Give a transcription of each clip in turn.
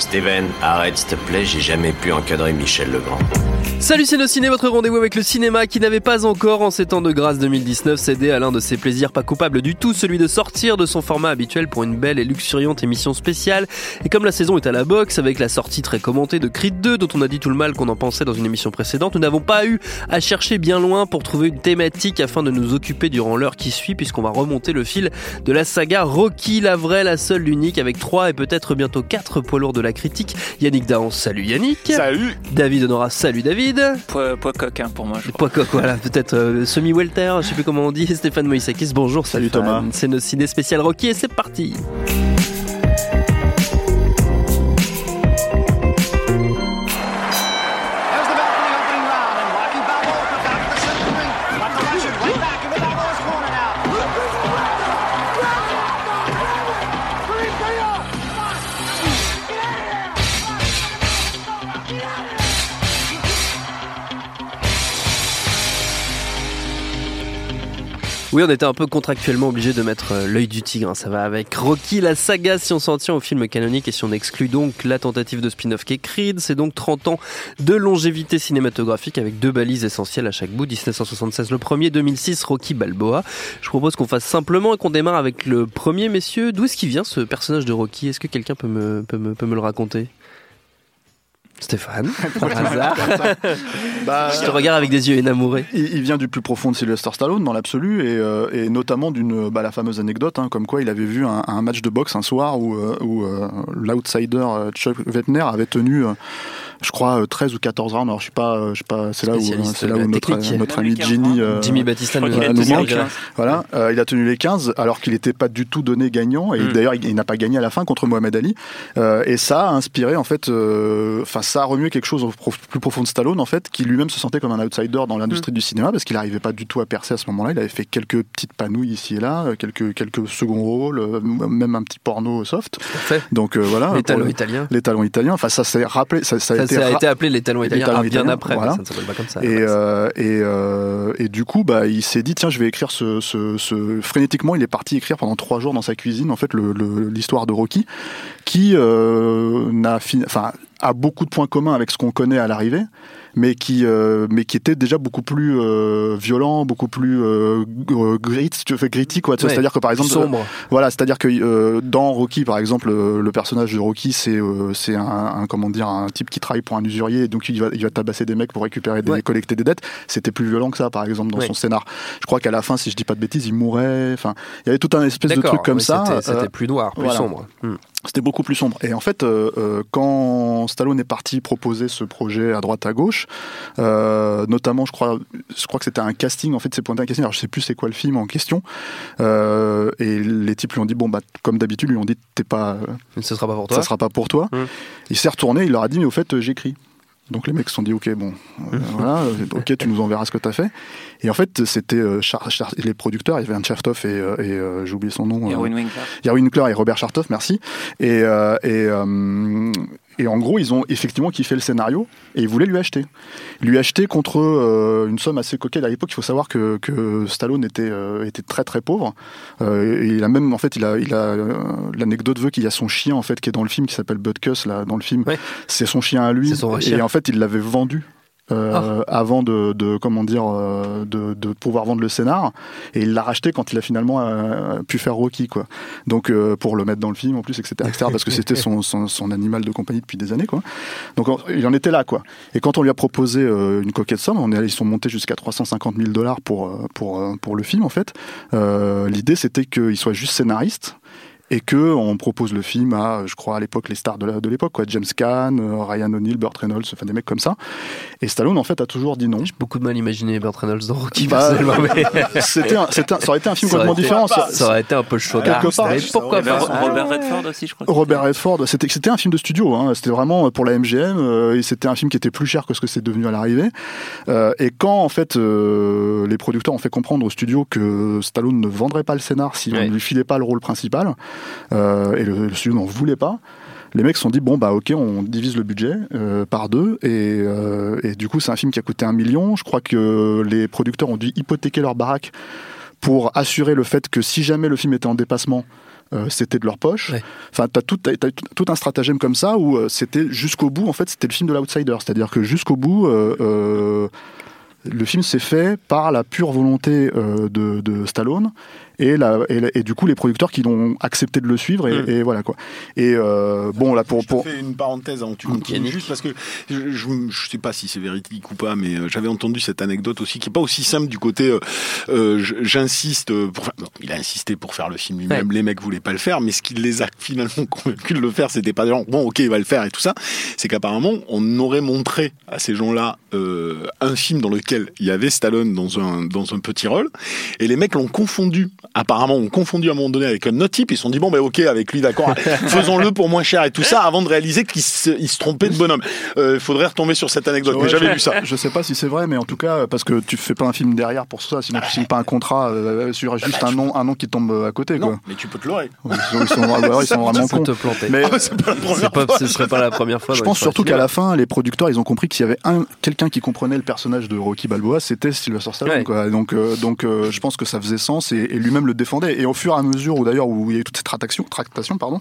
Steven, arrête s'il te plaît, j'ai jamais pu encadrer Michel Legrand. Salut c'est nos ciné, votre rendez-vous avec le cinéma qui n'avait pas encore en ces temps de grâce 2019 cédé à l'un de ses plaisirs pas coupables du tout, celui de sortir de son format habituel pour une belle et luxuriante émission spéciale. Et comme la saison est à la boxe avec la sortie très commentée de Creed 2 dont on a dit tout le mal qu'on en pensait dans une émission précédente, nous n'avons pas eu à chercher bien loin pour trouver une thématique afin de nous occuper durant l'heure qui suit puisqu'on va remonter le fil de la saga Rocky, la vraie, la seule, l'unique avec trois et peut-être bientôt quatre poids lourds de la critique. Yannick Dahan, salut Yannick. Salut David Honora, salut David. Poids, poids coq hein, pour moi. Je Poids coq, voilà, peut-être euh, semi-welter, je sais plus comment on dit. Stéphane Moïsakis, bonjour. Salut Stéphane. Thomas. C'est nos ciné spécial Rocky et c'est parti. Oui, on était un peu contractuellement obligé de mettre euh, l'œil du tigre. hein. Ça va avec Rocky, la saga, si on s'en tient au film canonique et si on exclut donc la tentative de spin-off qui est Creed. C'est donc 30 ans de longévité cinématographique avec deux balises essentielles à chaque bout. 1976 le premier, 2006 Rocky Balboa. Je propose qu'on fasse simplement et qu'on démarre avec le premier, messieurs. D'où est-ce qu'il vient ce personnage de Rocky? Est-ce que quelqu'un peut me, peut, me, peut me le raconter? Stéphane, par hasard. Bah, Je te regarde avec des yeux énamourés. il, il vient du plus profond de Sylvester Stallone dans l'absolu et, euh, et notamment d'une bah, la fameuse anecdote hein, comme quoi il avait vu un, un match de boxe un soir où, euh, où euh, l'outsider euh, Chuck Wettner avait tenu euh, je crois euh, 13 ou 14 rounds alors je suis pas euh, je suis pas c'est là où euh, c'est là où notre, notre Même ami les 15 Ginny euh, Jimmy Batista nous, manque. les 15. Voilà, euh, il a tenu les 15 alors qu'il n'était pas du tout donné gagnant et Mm. d'ailleurs il, il n'a pas gagné à la fin contre Mohamed Ali Euh, et ça a inspiré en fait, euh, enfin ça a remué quelque chose au prof- plus profond de Stallone en fait qui lui-même se sentait comme un outsider dans Mm. l'industrie du cinéma parce qu'il n'arrivait pas du tout à percer à ce moment-là. Il avait fait quelques petites panouilles ici et là, euh, quelques quelques seconds rôles, euh, même un petit porno soft. Donc euh, voilà. Les talons italiens. Les talons italiens. Enfin ça s'est rappelé, ça, Ça, a été appelé les talons Les italiens talons ah, bien italiens, après, mais ça ne s'appelle pas comme ça. Et, euh, et, euh, et du coup, bah, il s'est dit tiens, je vais écrire ce, ce, ce- frénétiquement. Il est parti écrire pendant trois jours dans sa cuisine en fait l'histoire de Rocky, qui euh, n'a fini, enfin a beaucoup de points communs avec ce qu'on connaît à l'arrivée, mais qui euh, mais qui était déjà beaucoup plus euh, violent, beaucoup plus euh, g- grit, si tu veux, gritty quoi. Ouais, C'est-à-dire que par exemple, sombre. voilà, c'est-à-dire que euh, dans Rocky, par exemple, euh, le personnage de Rocky, c'est euh, c'est un, un- comment dire un type qui travaille pour un usurier, et donc il va il va tabasser des mecs pour récupérer des Ouais. collecter des dettes. C'était plus violent que ça, par exemple, dans Ouais. son scénar. Je crois qu'à la fin, si je dis pas de bêtises, il mourait. Enfin, il y avait tout un espèce de truc comme ça. C'était, euh, plus noir, plus voilà. sombre. Hmm. C'était beaucoup plus sombre. Et en fait, euh, euh, quand Stallone est parti proposer ce projet à droite à gauche, euh, notamment, je crois, je crois que c'était un casting. En fait, c'est pointé un casting. Alors, je sais plus c'est quoi le film en question. Euh, et les types lui ont dit bon bah comme d'habitude, lui ont dit t'es pas, Ce sera pas pour toi. ça sera pas pour toi. Hum. Il s'est retourné, il leur a dit mais au fait j'écris. Donc les mecs se sont dit ok bon euh, voilà ok tu nous enverras ce que t'as fait et en fait c'était euh, les producteurs il y avait un Chertoff et, euh, et euh, j'ai oublié son nom Erwin Winkler. Yarwin Winkler et Robert Chartoff, merci. Et, euh, et, euh, et en gros, ils ont effectivement kiffé le scénario et ils voulaient lui acheter. Lui acheter contre euh, une somme assez coquette. À l'époque, il faut savoir que, que Stallone était, euh, était très très pauvre. Euh, et il a même, en fait, il a, il a euh, l'anecdote veut qu'il y a son chien en fait qui est dans le film qui s'appelle Butkus là dans le film. Ouais. C'est son chien à lui. C'est son et en fait, il l'avait vendu. Euh, avant de, de comment dire euh, de, de pouvoir vendre le scénar. Et il l'a racheté quand il a finalement euh, pu faire Rocky quoi. Donc euh, pour le mettre dans le film en plus etc, etc parce que c'était son, son, son animal de compagnie depuis des années quoi. Donc il en était là quoi. Et quand on lui a proposé euh, une coquette somme on est, ils sont montés jusqu'à 350 000 dollars pour euh, pour pour le film en fait. Euh, l'idée c'était qu'il soit juste scénariste et que on propose le film à, je crois à l'époque les stars de l'époque, quoi, James Caan, euh, Ryan O'Neill, Burt Reynolds, enfin des mecs comme ça. Et Stallone en fait a toujours dit non. J'ai beaucoup de mal à imaginer Burt Reynolds dans Rocky, Bah, personnellement, mais C'était, un- c'était un- ça aurait été un film complètement été- différent. ça- ça aurait été un peu choquant. Quelque part. Mais pourquoi Robert, pas Robert Redford aussi, je crois. Robert Redford, c'était c'était un film de studio, hein. c'était vraiment pour la MGM, euh, et c'était un film qui était plus cher que ce que c'est devenu à l'arrivée. Euh, et quand en fait euh, les producteurs ont fait comprendre au studio que Stallone ne vendrait pas le scénar si Ouais. on ne lui filait pas le rôle principal, euh, et le, le studio n'en voulait pas. Les mecs se sont dit bon bah ok on divise le budget euh, par deux et, euh, et du coup c'est un film qui a coûté un million. Je crois que les producteurs ont dû hypothéquer leur baraque pour assurer le fait que si jamais le film était en dépassement, euh, c'était de leur poche. Ouais. Enfin, t'as tout, t'as- t'as tout un stratagème comme ça où euh, c'était jusqu'au bout. En fait, c'était le film de l'outsider, c'est-à-dire que jusqu'au bout. euh, le film s'est fait par la pure volonté de, de Stallone et, la, et, la- et du coup les producteurs qui l'ont accepté de le suivre et, Mm. et voilà quoi. Et euh, bon là pour Je te pour fais une parenthèse avant que tu continues Yannick. juste parce que je, je, je sais pas si c'est véridique ou pas, mais euh, j'avais entendu cette anecdote aussi qui est pas aussi simple du côté. euh, euh, J'insiste pour. faire- non, il a insisté pour faire le film lui-même. Les mecs voulaient pas le faire, mais ce qui les a finalement convaincus de le faire, c'était pas genre bon, ok, il va le faire et tout ça. C'est qu'apparemment, on aurait montré à ces gens-là euh, un film dans lequel il y avait Stallone dans un dans un petit rôle, et les mecs l'ont confondu. Apparemment, ont confondu à un moment donné avec un autre type. Ils se sont dit bon, ben ok, avec lui, d'accord, faisons-le pour moins cher et tout ça, avant de réaliser qu'ils se, se trompaient de bonhomme. Il faudrait retomber sur cette anecdote, mais Ouais, j'avais je- vu ça. Je sais pas si c'est vrai, mais en tout cas, parce que tu fais pas un film derrière pour ça, sinon tu signes pas un contrat euh, sur juste un nom, un nom qui tombe à côté, Non, quoi. mais tu peux te leurrer. Ils sont, ils sont- ouais, ils sont vraiment cons. te planter. Mais Ah, c'est pas la première C'est pas, fois. ce serait pas la première fois. je pense surtout qu'à la fin, les producteurs, ils ont compris que s'il y avait un quelqu'un qui comprenait le personnage de Rocky Balboa, c'était Sylvester Stallone, Ouais. quoi. Donc, euh, donc, euh, je pense que ça faisait sens et, et lui-même le défendait. Et au fur et à mesure, où d'ailleurs où il y a eu toute cette tractation, tractation, pardon,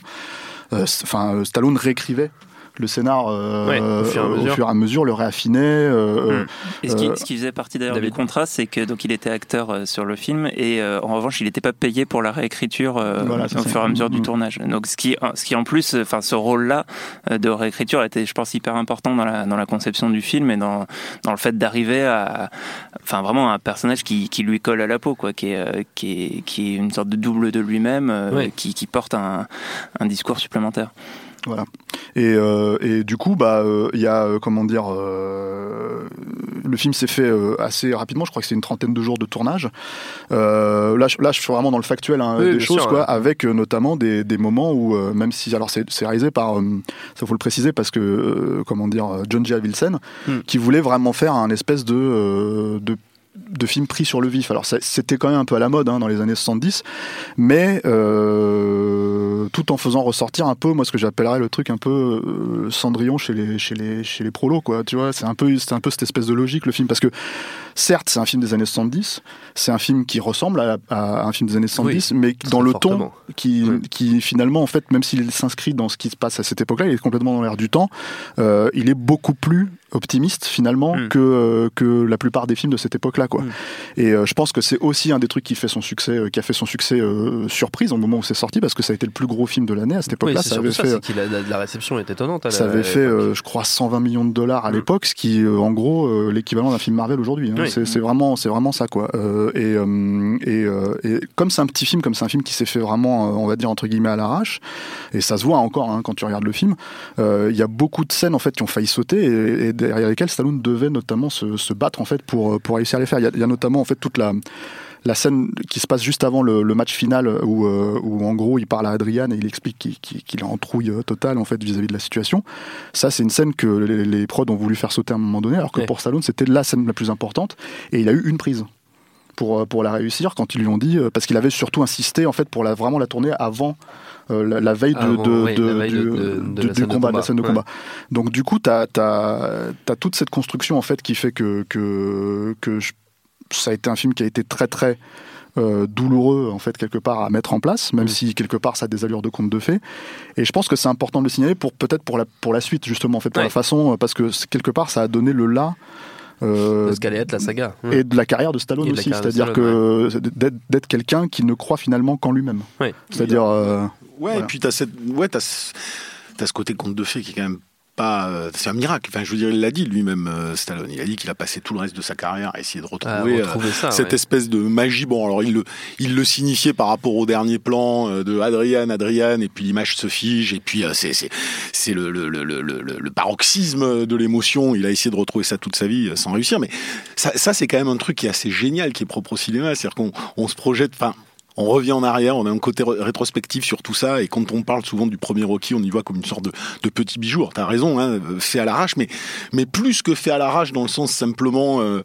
euh, enfin, euh, Stallone réécrivait le scénar euh, Ouais, au fur et à euh, mesure. le réaffinait. euh, Mm. Et ce qui, Euh, ce qui faisait partie d'ailleurs du contrat, c'est que donc il était acteur euh, sur le film et euh, en revanche il n'était pas payé pour la réécriture euh, Voilà, au fur et à mesure du Mhm. tournage. Donc ce qui, ce qui en plus, euh, enfin ce rôle-là euh, de réécriture était, je pense, hyper important dans la dans la conception du film et dans dans le fait d'arriver à, enfin vraiment un personnage qui, qui lui colle à la peau, quoi, qui est euh, qui est qui est une sorte de double de lui-même, euh, Ouais. qui qui porte un un discours supplémentaire. Voilà. Et, euh, et du coup, bah, euh, il y a euh, comment dire, le film s'est fait assez rapidement. Je crois que c'est une trentaine de jours de tournage. Là, je, là, je suis vraiment dans le factuel hein, Oui, des choses, sûr, quoi, ouais. avec notamment des, des moments où, même si, alors c'est réalisé par, ça faut le préciser parce que, comment dire, John J. Avildsen, Hmm. qui voulait vraiment faire un espèce de, de de films pris sur le vif. Alors c'était quand même un peu à la mode hein, dans les années 70, mais euh, tout en faisant ressortir un peu, moi ce que j'appellerais le truc un peu euh, Cendrillon chez les chez les chez les prolos quoi. Tu vois, c'est un peu c'est un peu cette espèce de logique le film parce que certes c'est un film des années 70, c'est un film qui ressemble à, à un film des années 70, mais dans le fortement. ton qui qui finalement en fait même s'il s'inscrit dans ce qui se passe à cette époque-là, il est complètement dans l'air du temps. euh, il est beaucoup plus optimiste finalement Mm. que euh, que la plupart des films de cette époque-là quoi. Mm. Et euh, je pense que c'est aussi un des trucs qui fait son succès, euh, qui a fait son succès surprise au moment où c'est sorti, parce que ça a été le plus gros film de l'année à cette époque-là. ça avait ça, fait, la, la réception est étonnante. à ça la- avait fait, je crois, 120 millions de dollars à Mm. l'époque, ce qui, en gros, l'équivalent d'un film Marvel aujourd'hui. hein. Oui. C'est vraiment, c'est vraiment ça, quoi. Et, et, et comme c'est un petit film, comme c'est un film qui s'est fait vraiment, on va dire entre guillemets à l'arrache, et ça se voit encore hein, quand tu regardes le film. Il y a beaucoup de scènes en fait qui ont failli sauter et, et derrière lesquelles Stallone devait notamment se, se battre en fait pour pour réussir à les faire. Il y a, il y a notamment en fait toute la la scène qui se passe juste avant le, le match final où, euh, où en gros il parle à Adrian et il explique qu'il est en trouille euh, totale en fait vis-à-vis de la situation. Ça c'est une scène que les, les prods ont voulu faire sauter à un moment donné alors que Ouais. pour Stallone c'était la scène la plus importante et il a eu une prise pour, euh, pour la réussir quand ils lui ont dit euh, parce qu'il avait surtout insisté en fait pour la, vraiment la tourner avant euh, la, la veille du, combat, de la combat. scène de Ouais. combat. Donc du coup, tu as, toute cette construction en fait qui fait que, que, que je- ça a été un film qui a été très très euh, douloureux en fait quelque part à mettre en place, même Mm. si quelque part ça a des allures de conte de fées. Et je pense que c'est important de le signaler pour peut-être pour la pour la suite justement en fait pour Ouais. la façon euh, parce que quelque part ça a donné le là. euh, de ce qu'allait être la saga. et de la carrière de Stallone aussi, c'est-à-dire que d'être d'être quelqu'un qui ne croit finalement qu'en lui-même. Ouais. C'est-à-dire, euh, Ouais, Voilà. et puis t'as cette, ouais, t'as, ce- t'as ce côté conte de fées qui est quand même pas, euh, c'est un miracle. Enfin, je veux dire, il l'a dit lui-même, euh, Stallone. Il a dit qu'il a passé tout le reste de sa carrière à essayer de retrouver, euh, retrouver ça, cette ouais. espèce de magie. Bon, alors il le, il le signifiait par rapport au dernier plan euh, de Adrian, Adrian, et puis l'image se fige, et puis euh, c'est, c'est, le, le, le, le, paroxysme de l'émotion. Il a essayé de retrouver ça toute sa vie euh, sans réussir. Mais ça, ça c'est quand même un truc qui est assez génial, qui est propre au cinéma. C'est-à-dire qu'on on se projette, enfin, on revient en arrière, on a un côté ré- rétrospectif sur tout ça, et quand on parle souvent du premier Rocky, on y voit comme une sorte de, petit bijou. T'as raison, hein, euh, fait à l'arrache, mais, plus que fait à l'arrache dans le sens simplement, euh,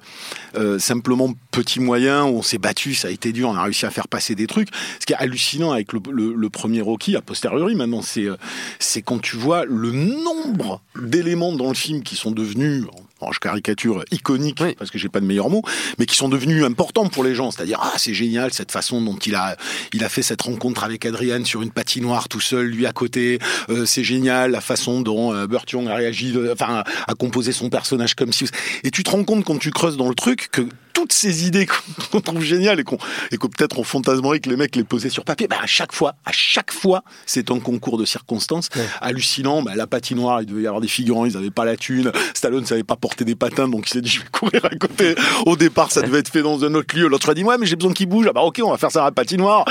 euh, simplement petit moyen, où on s'est battu, ça a été dur, on a réussi à faire passer des trucs. Ce qui est hallucinant avec le, premier Rocky, a posteriori maintenant, c'est quand tu vois le nombre d'éléments dans le film qui sont devenus, je caricature, iconiques, Oui. parce que j'ai pas de meilleur mot, mais qui sont devenus importants pour les gens. C'est-à-dire, ah, c'est génial cette façon dont il a, il a fait cette rencontre avec Adrian sur une patinoire tout seul, lui à côté. Euh, c'est génial la façon dont euh, a réagi, euh, enfin, a composé son personnage comme si. Et tu te rends compte quand tu creuses dans le truc que toutes ces idées qu'on trouve géniales et qu'on et que peut-être on fantasmerait que les mecs les posaient sur papier, bah à chaque fois, à chaque fois, c'est un concours de circonstances hallucinant. Bah, la patinoire, il devait y avoir des figurants, ils n'avaient pas la thune. Stallone savait pas porter des patins, donc il s'est dit je vais courir à côté. Au départ, ça devait être fait dans un autre lieu. L'autre a dit ouais, mais j'ai besoin qu'il bouge. Ah bah ok, on va faire ça à la patinoire.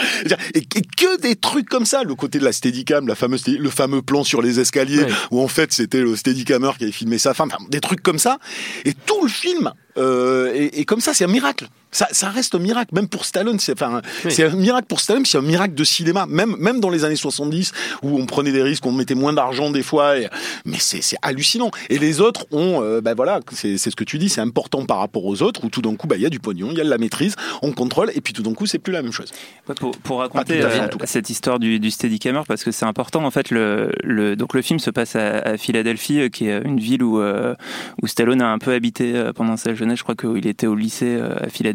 Et, et que des trucs comme ça. Le côté de la Steadicam, la fameuse, le fameux plan sur les escaliers Ouais. où en fait c'était le Steadicammer qui avait filmé sa femme. Enfin, des trucs comme ça. Et tout le film. Euh, et, et comme ça, c'est un miracle. Ça, ça reste un miracle, même pour Stallone. C'est enfin, Oui. c'est un miracle pour Stallone, c'est un miracle de cinéma. Même, même dans les années 70, où on prenait des risques, on mettait moins d'argent des fois. et- mais c'est hallucinant. Et les autres ont, euh, ben voilà, c'est ce que tu dis, c'est important par rapport aux autres, où tout d'un coup, ben, il y a du pognon, il y a de la maîtrise, on contrôle, et puis tout d'un coup, c'est plus la même chose. Pour, pour raconter euh, cette histoire du, du Steadicammer, parce que c'est important, en fait, le, le, donc le film se passe à, à Philadelphie, euh, qui est une ville où, euh, où Stallone a un peu habité euh, pendant sa jeunesse. Je crois qu'il était au lycée euh, à Philadelphie,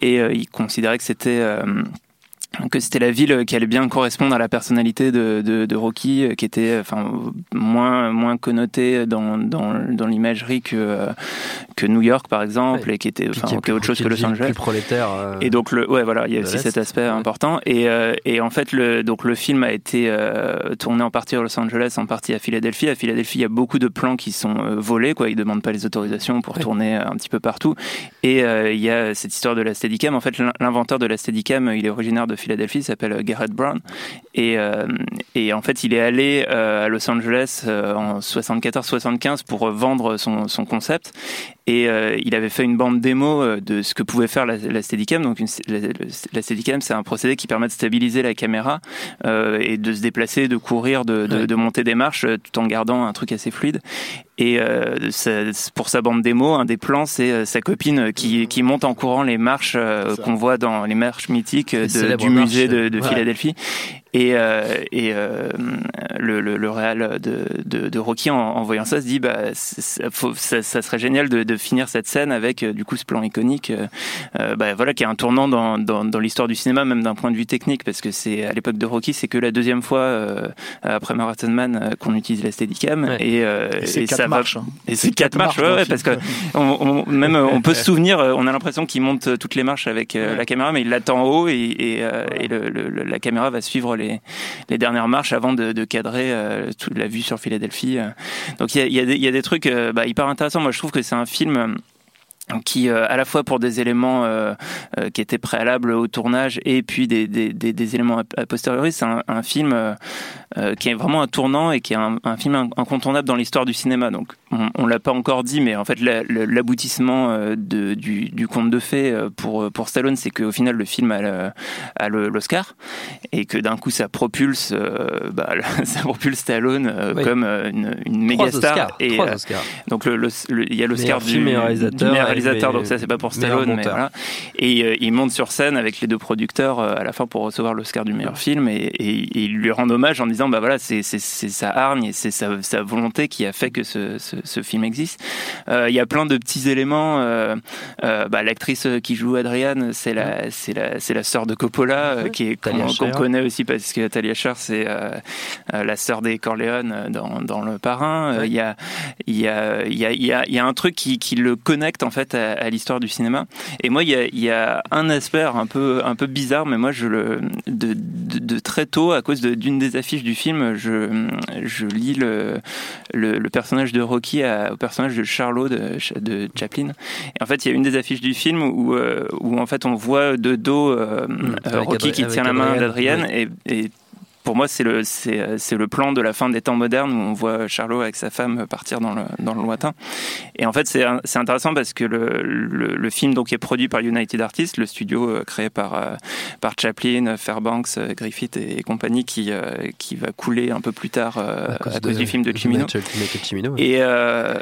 et euh, il considérait que c'était euh, que c'était la ville qui allait bien correspondre à la personnalité de, de, de Rocky, euh, qui était euh, enfin moins moins connotée dans dans, dans l'imagerie que euh, que New York par exemple, Ouais. et qui était enfin qui autre chose que Los Angeles. Plus prolétaire. euh, Et donc le ouais voilà il y a aussi cet aspect ouais. important et euh, et en fait le donc le film a été euh, tourné en partie à Los Angeles en partie à Philadelphie à Philadelphie il y a beaucoup de plans qui sont volés quoi ils demandent pas les autorisations pour Ouais. tourner un petit peu partout et il y a cette histoire de la Steadicam en fait l'in- l'inventeur de la Steadicam il est originaire de Philadelphie il s'appelle euh, Garrett Brown. Et euh, et en fait il est allé euh, à Los Angeles en 74-75 pour vendre son concept et euh, il avait fait une bande démo euh, de ce que pouvait faire la, la Steadicam. Donc une, la, la Steadicam, c'est un procédé qui permet de stabiliser la caméra euh, et de se déplacer, de courir, de, de, Ouais. de monter des marches euh, tout en gardant un truc assez fluide. Et euh, ça- pour sa bande démo, un des plans, c'est euh, sa copine qui, qui monte en courant les marches euh, qu'on voit dans les marches mythiques de- du musée de. Philadelphie. Et, euh, et euh, le, le, le réal de, de, de Rocky, en, en voyant ça, se dit bah, faut- ça, ça serait génial de, de finir cette scène avec euh, du coup ce plan iconique, euh, bah, voilà, qui est un tournant dans, dans, dans l'histoire du cinéma, même d'un point de vue technique, parce que c'est à l'époque de Rocky, c'est que la deuxième fois euh, après Marathon Man qu'on utilise la Steadicam, Ouais. et, euh, Et c'est et quatre ça va- marches, hein. et c'est quatre marches, ouais, parce que on, on- même on peut se souvenir, on a l'impression qu'il monte toutes les marches avec euh, la caméra, mais il l'attend en haut et, et, euh, et le- le- le- la caméra va suivre les, dernières marches avant de, cadrer euh, toute la vue sur Philadelphie. euh. Donc il y a, il y a des- il y a des trucs euh, bah, hyper intéressants. Moi, je trouve que c'est un film. Qui euh, à la fois pour des éléments euh, euh, qui étaient préalables au tournage et puis des, des, des, des éléments a, posteriori c'est un, un film euh, euh, qui est vraiment un tournant et qui est un, un film in- incontournable dans l'histoire du cinéma donc on, on l'a pas encore dit mais en fait la- la- l'aboutissement euh, de, du, du conte de fées pour pour Stallone c'est qu'au final le film a l'Oscar et que d'un coup ça propulse euh, bah, ça propulse Stallone euh, Oui. comme une, une méga star Oscars. et donc il y a l'Oscar du, film, du réalisateur, et réalisateur, donc ça c'est pas pour Stallone, mais monteur. voilà. Et euh, il monte sur scène avec les deux producteurs euh, à la fin pour recevoir l'Oscar du meilleur film et, et- et il lui rend hommage en disant bah voilà c'est sa hargne et c'est sa, sa volonté qui a fait que ce, ce, ce film existe. Euh, Il y a plein de petits éléments. euh, bah, L'actrice qui joue Adrienne, c'est la c'est la c'est la sœur de Coppola qui est qu'on connaît aussi parce que Talia Shire c'est la sœur des Corleone dans dans le Parrain. Il y a il y a il y a y a y a un truc qui qui le connecte en fait à, à l'histoire du cinéma. Et moi, il y a, il y a un aspect un peu, un peu bizarre, mais moi, je le, de, de, de très tôt, à cause de- d'une des affiches du film, je, je lis le, le, le personnage de Rocky à- au personnage de Charlot de, de Chaplin. Et en fait, il y a une des affiches du film où, euh, où en fait, on voit de dos euh, avec Rocky qui tient la main Adrienne, d'Adrienne et, et pour moi, c'est le, c'est, euh, le plan de la fin des temps modernes où on voit Charlot avec sa femme partir dans le, dans le lointain. Et en fait, c'est, intéressant parce que le, le, le film donc, est produit par United Artists, le studio euh, créé par, euh, par Chaplin, Fairbanks, Griffith et, compagnie qui, qui va couler un peu plus tard à cause, du film de ouais. Et, euh,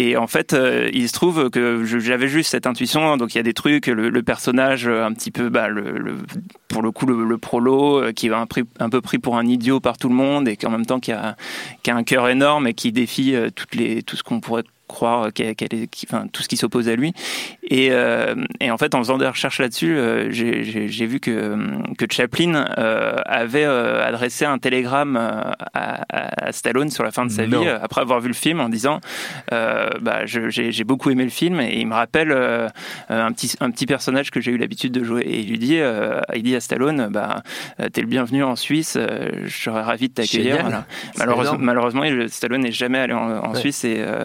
et en fait, euh, il se trouve que j'avais juste cette intuition. Donc il y a des trucs, le, personnage euh, un petit peu, bah, le, pour le coup, le, prolo, euh, qui est un, peu pris pour un idiot par tout le monde et qu'en même temps qui a, un cœur énorme et qui défie tout ce qu'on pourrait croire tout ce qui s'oppose à lui. Et, euh, et en fait, en faisant des recherches là-dessus, euh, j'ai- vu que, que Chaplin euh, avait euh, adressé un télégramme à, à- Stallone sur la fin de sa Non. vie, après avoir vu le film, en disant euh, bah, j'ai beaucoup aimé le film et il me rappelle euh, un, petit, un petit personnage que j'ai eu l'habitude de jouer. Et il lui dit, euh, il dit à Stallone bah, T'es le bienvenu en Suisse, je serais ravi de t'accueillir. Voilà. Malheureusement, malheureusement, Stallone n'est jamais allé en, en Ouais. Suisse et, euh,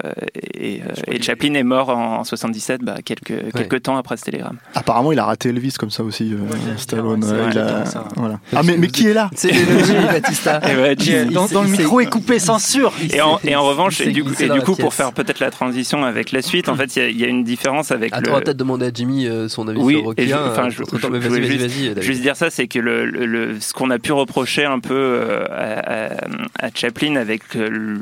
et, euh, et Chaplin est mort en, en 77, bah, quelques, quelques temps après ce télégramme. Apparemment, il a raté Elvis comme ça aussi, euh, Stallone. c'est vrai, il a- exactement ça. voilà. Ah, mais, mais qui est là C'est Batista. Et ouais, Il- Jim- il- Dans, dans le micro est coupé censure. Et en, et en revanche, et du, coup- et du pour faire peut-être la transition avec la suite, en fait, il y a- il y, a une différence avec Attends, le. on va peut-être demander à Jimmy euh, son avis Oui, sur Rocky. enfin, je- voulais vas-y, juste- dire ça, c'est que le, ce qu'on a pu reprocher un peu euh, à, Chaplin avec euh,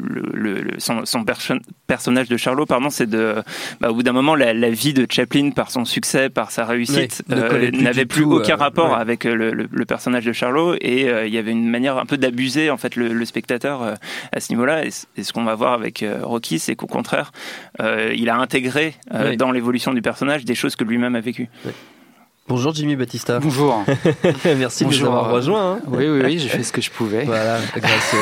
son, son perso- personnage de Charlot, pardon, c'est de, bah, au bout d'un moment, la, la vie de Chaplin par son succès, par sa réussite, euh, plus n'avait plus tout, aucun euh, rapport ouais. avec euh, le, le- le personnage de Charlot, et il y avait une manière un peu d'abuser en fait le, le spectateur à ce niveau-là. Et, ce qu'on va voir avec Rocky, c'est qu'au contraire, il a intégré Oui. dans l'évolution du personnage des choses que lui-même a vécues. Bonjour Jimmy Batista. Bonjour. Merci de nous avoir rejoints. hein. Oui, oui, oui, j'ai fait ce que je pouvais. Voilà, grâce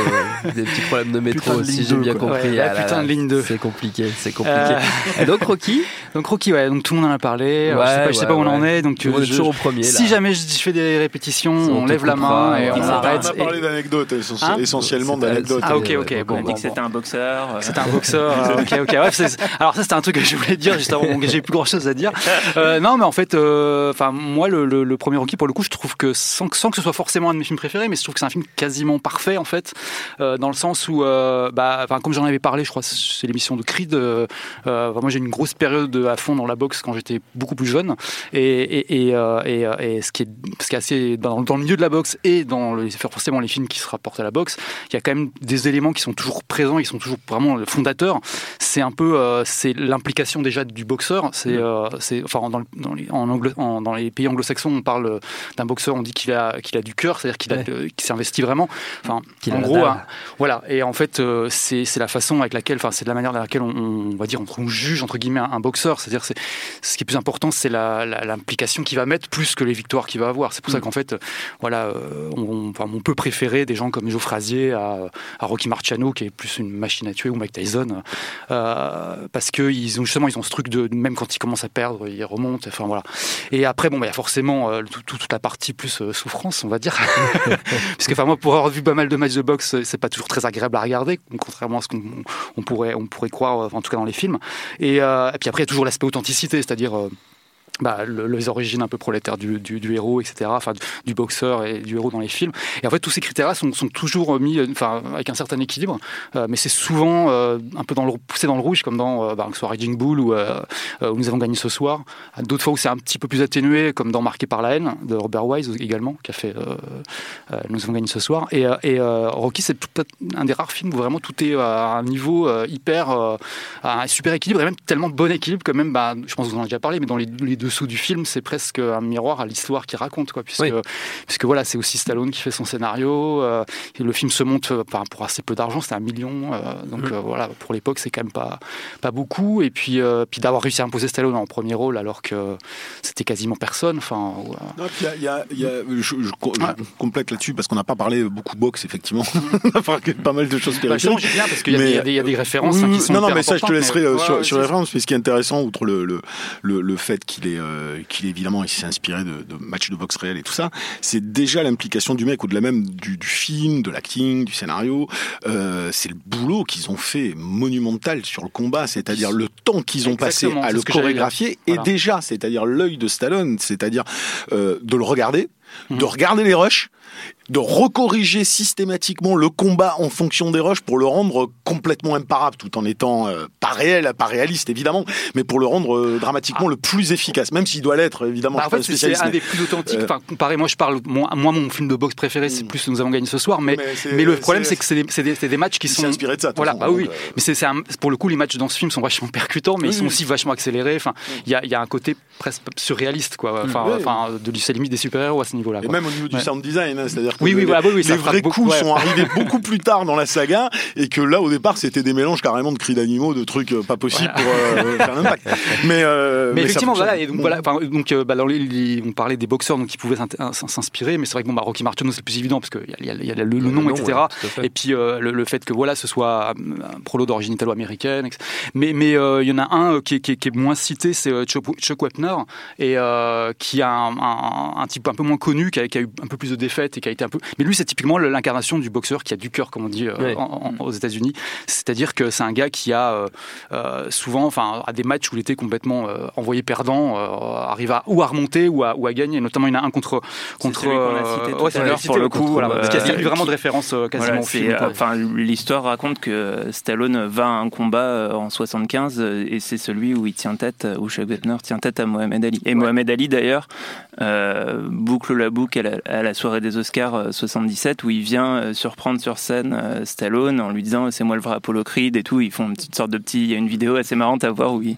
aux des petits problèmes de métro Putain de aussi, ligne j'ai bien quoi. compris. Ouais, Ah là putain là, de ligne deux. C'est compliqué, c'est compliqué. Euh, Et donc Rocky, donc Rocky, ouais, donc tout le monde en a parlé. Alors, je sais pas, je sais ouais, pas où on en est. Donc on est je- toujours au premier. si jamais je, je fais des répétitions, on lève la main et on on arrête. On a parlé Et- d'anecdotes, Hein essentiellement C'était- d'anecdotes. Ah, ok, c'était, ok, euh, bon, On a dit que c'était un boxeur. euh, C'est un boxeur. euh, ok, ok. Alors ça, c'était un truc que je voulais dire juste avant. J'ai plus grand chose à dire. Euh, non, mais en fait, euh, moi, le, le- le premier Rocky, pour le coup, je trouve que sans, que- sans que ce soit forcément un de mes films préférés, mais je trouve que c'est un film quasiment parfait en fait, euh, dans le sens où, euh, bah, comme j'en avais parlé, je crois, c'est l'émission de Creed. euh, euh, moi, j'ai une grosse période à fond dans la boxe quand j'étais beaucoup plus jeune, et, et, et, et, et ce qui est, ce qui est assez dans, dans le milieu de la boxe et dans le, forcément les films qui se rapportent à la boxe, il y a quand même des éléments qui sont toujours présents, qui sont toujours vraiment fondateurs. C'est un peu, c'est l'implication déjà du boxeur. C'est, c'est, enfin, dans, le- dans les, en anglo- en- dans les pays anglo-saxons, on parle d'un boxeur, on dit qu'il a, qu'il a du cœur, c'est-à-dire qu'il Ouais. euh, qu'il s'est investi vraiment. Enfin, en gros, hein, voilà. Et en fait, euh, c'est, la façon avec laquelle, enfin, c'est de la manière dans laquelle on, on va dire, on juge entre guillemets un, un boxeur. C'est-à-dire, c'est ce qui est plus important, c'est la, la- l'implication qu'il va mettre plus que les victoires qu'il va avoir. C'est pour ça Mm. qu'en fait, euh, voilà, euh, on, on peut préférer des gens comme Joe Frazier à, à Rocky Marciano, qui est plus une machine à tuer, ou Mike Tyson, euh, parce que ils ont justement, ils ont ce truc de même quand ils commencent à perdre, ils remontent. Enfin voilà. Et après, bon, bah, il y a forcément euh, tout- tout- toute la partie plus euh, souffrance, on va dire, parce que moi, pour avoir vu pas mal de matchs de boxe, c'est pas toujours très agréable à regarder, contrairement à ce qu'on on pourrait, croire, euh, en tout cas dans les films. Et, euh, puis après, il y a toujours l'aspect authenticité, c'est-à-dire euh, bah, le- les origines un peu prolétaires du, du- du héros, etc., enfin, du, boxeur et du héros dans les films. Et en fait, tous ces critères-là sont, sont toujours mis enfin, avec un certain équilibre, euh, mais c'est souvent euh, un peu dans le, poussé dans le rouge, comme dans euh, bah, soit Raging Bull ou euh, euh, où Nous avons gagné ce soir. D'autres fois où c'est un petit peu plus atténué, comme dans Marqué par la haine, de Robert Wise également, qui a fait euh, Nous avons gagné ce soir. Et, et Rocky, c'est tout- un des rares films où vraiment tout est à un niveau hyper, à un super équilibre, et même tellement bon équilibre que même, bah, je pense que vous en avez déjà parlé, mais dans les, les deux dessous du film, c'est presque un miroir à l'histoire qu'il raconte, quoi, puisque, Oui. puisque voilà, c'est aussi Stallone qui fait son scénario. euh, et le film se monte euh, pour assez peu d'argent, c'était un million, euh, donc euh, voilà, pour l'époque, c'est quand même pas pas beaucoup. Et puis, euh, puis d'avoir réussi à imposer Stallone en premier rôle alors que c'était quasiment personne. Enfin, je, je co- je complète là-dessus parce qu'on n'a pas parlé beaucoup boxe, effectivement. On a parlé de pas mal de choses Bah, périphériques. j'ai bien parce qu'il y, a Mais- des- y y a références Oui, hein, oui, qui sont non, non, mais ça, je te laisserai mais- sur, ouais, sur c'est les références. Mais ce qui est intéressant, outre le, le, le, le fait qu'il est, euh, qu'il évidemment, il s'est inspiré de, de matchs de boxe réels et tout ça, c'est déjà l'implication du mec, au-delà même du, du film, de l'acting, du scénario. Euh, c'est le boulot qu'ils ont fait monumental sur le combat, c'est-à-dire le temps qu'ils ont passé à le chorégraphier et Voilà. déjà, c'est-à-dire l'œil de Stallone, c'est-à-dire euh, de le regarder, Mhm. de regarder les rushs, de recorriger systématiquement le combat en fonction des rushs pour le rendre complètement imparable, tout en étant euh, pas réel, pas réaliste évidemment, mais pour le rendre euh, dramatiquement le plus efficace, même s'il doit l'être évidemment. Bah, en fait, c'est- un des plus authentiques. Euh, Enfin, comparé, moi, je parle. Moi, mon film de boxe préféré, c'est Mm. plus Nous avons gagné ce soir. Mais, Mais le problème, c'est- que c'est des, des- des matchs qui sont. inspiré de ça. Voilà, bah oui. euh, Mais c'est pour le coup, les matchs dans ce film sont vachement percutants, mais Oui, ils sont oui. aussi vachement accélérés. Enfin, il y y a un côté presque surréaliste, quoi. Enfin, Oui. enfin, de c'est limite des super-héros à ce niveau-là. Et même au niveau du sound design, c'est-à-dire que Oui, oui, les, oui, frappe vrais beaucoup, coups ouais. sont arrivés beaucoup plus tard dans la saga et que là, au départ, c'était des mélanges carrément de cris d'animaux, de trucs euh, pas possibles pour euh, faire un impact. Mais, euh, Mais, ça effectivement, voilà, et donc, voilà, donc euh, bah, dans les, les- on parlait des boxeurs donc, qui pouvaient s'inspirer, mais c'est vrai que bon, bah, Rocky Marciano, c'est le plus évident parce qu'il y y a- il y a le, le nom, etc. ouais. Et puis euh, le, le fait que voilà, ce soit un prolo d'origine italo-américaine. Mais mais il y en a un qui, est- qui est- qui est moins cité, c'est Chuck, Wepner, et qui a un, un- un type un peu moins connu, qui a, qui a eu un peu plus de défaites et qui a été un peu. Mais lui, c'est typiquement l'incarnation du boxeur qui a du cœur, comme on dit euh, Ouais. en- en- aux États-Unis. C'est-à-dire que c'est un gars qui a euh, euh, souvent, enfin, à des matchs où il était complètement euh, envoyé perdant, arrive à ou à remonter ou à, ou à gagner. Notamment, il y en a un contre contre. ouais, pour le coup, voilà, parce qu'il y a- eu vraiment de références euh, quasiment Voilà, enfin, l'histoire raconte que Stallone va à un combat en 75 euh, et c'est celui où il tient tête, où Chuck Wepner tient tête à Mohamed Ali. Et Mohamed Ali d'ailleurs boucle la boucle à la, à la soirée des Oscars euh, 77 où il vient euh, surprendre sur scène euh, Stallone en lui disant c'est moi le vrai Apollo Creed et tout. Ils font une petite sorte de petit, il y a une vidéo assez marrante à voir où ils,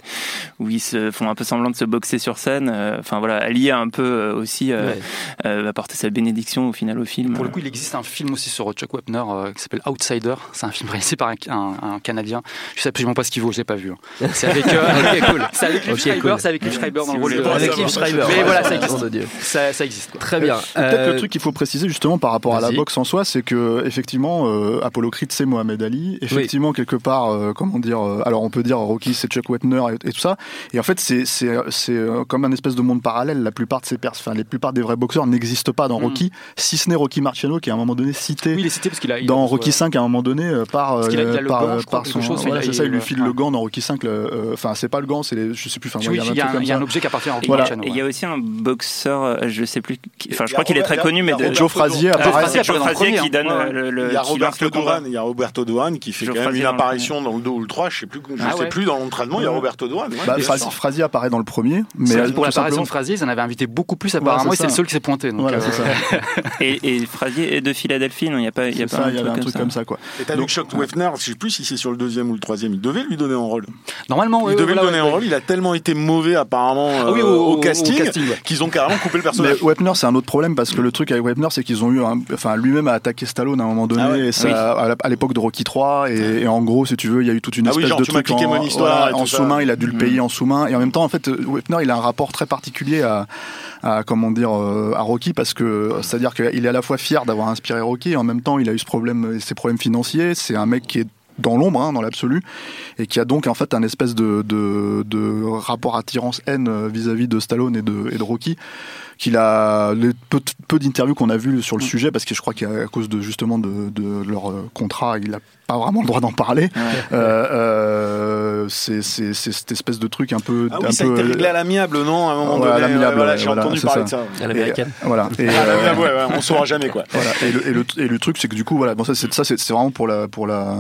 où ils se font un peu semblant de se boxer sur scène. Euh, Enfin voilà, Ali a un peu euh, aussi euh, Ouais. euh, apporté sa bénédiction au final au film. Pour le coup, il existe un film aussi sur Chuck Wepner euh, qui s'appelle Outsider. C'est un film réalisé par un, un- un Canadien. Je sais absolument pas ce qu'il vaut, je l'ai pas vu. hein. C'est avec, euh, cool. c'est avec Liv Ok, Schreiber, cool. c'est avec Liv Schreiber dans le rôle Avec. Liv Schreiber. Mais voilà, ça existe. Ça, ça. Très bien. Peut-être Euh, le truc qu'il faut préciser justement par rapport à la boxe en soi, c'est que effectivement euh, Apollo Creed c'est Mohamed Ali, effectivement quelque part euh, comment dire, euh, alors on peut dire Rocky c'est Chuck Wetner et, et tout ça, et en fait c'est c'est c'est euh, comme un espèce de monde parallèle. La plupart de ces pers, enfin les plupart des vrais boxeurs n'existent pas dans Mm. Rocky, si ce n'est Rocky Marciano qui est à un moment donné cité Oui, il est cité parce qu'il a. il a- dans Rocky ouais. 5 à un moment donné par Parce qu'il a- il a le par, gant, son chose, voilà, il a- c'est ça il lui il- file le gant dans Rocky 5 le, euh, enfin c'est pas le gant c'est les, je sais plus il y a un objet qui appartient à Rocky. Marciano, il y a aussi un boxeur, je sais plus, enfin je crois qu'il est très connu, mais il y a de- Joe Frazier Ah, apparaît Frazier premier, qui donne hein. euh, le, le- Il y a Roberto. Duran, il y a Roberto Duran qui fait Joe quand même Frazier une apparition dans le 2 ou le 3, je sais plus, je Ah sais plus dans l'entraînement, il y a. Roberto Duran. Bah, Frazier, apparaît dans le premier, mais pour l'apparition de Frazier, ils en avaient invité beaucoup plus apparemment, c'est et c'est le seul qui s'est pointé. Donc, euh. Et, Frazier est de Philadelphie, non, il n'y a pas, il y a un il y avait un truc comme ça quoi. Et t'as vu que Chuck Weffner, je sais plus si c'est sur le deuxième ou le troisième, il devait lui donner un rôle. Normalement, Il devait lui donner un rôle, il a tellement été mauvais apparemment Ah euh, au- casting, qu'ils ont carrément coupé le Mais personnage. Wepner, c'est un autre problème parce que le truc avec C'est qu'ils ont eu, un, enfin, lui-même a attaqué Stallone à un moment donné, Ah ouais, et ça, oui. à l'époque de Rocky 3, et, et en gros, si tu veux, il y a eu toute une Ah oui, espèce genre, de truc en, mon histoire voilà, en sous-main, il a dû le Mhm. payer en sous-main, et en même temps, en fait, Wepner, il a un rapport très particulier à, à comment dire, euh, à Rocky parce que, c'est-à-dire qu'il est à la fois fier d'avoir inspiré Rocky, et en même temps, il a eu ce problème, ses problèmes financiers. C'est un mec qui est dans l'ombre, hein, dans l'absolu, et qui a donc en fait un espèce de, de, de rapport attirance-haine euh, vis-à-vis de Stallone et de, et de Rocky, qu'il a les peu, peu d'interviews qu'on a vues sur le sujet, parce que je crois qu'à cause de justement de, de leur euh, contrat, il a pas vraiment le droit d'en parler. Euh, euh, c'est cette espèce de truc un peu, Ah un oui, ça a été réglé à l'amiable, non À un moment Ouais, à donné, l'amiable, voilà, j'ai voilà, entendu parler ça. de ça. À l'américaine. Voilà. Et, À euh, l'amiable, ouais, ouais, on saura jamais quoi. voilà. Et, le, et, le, et le truc, c'est que du coup, voilà, bon, ça, c'est, vraiment pour la, pour la,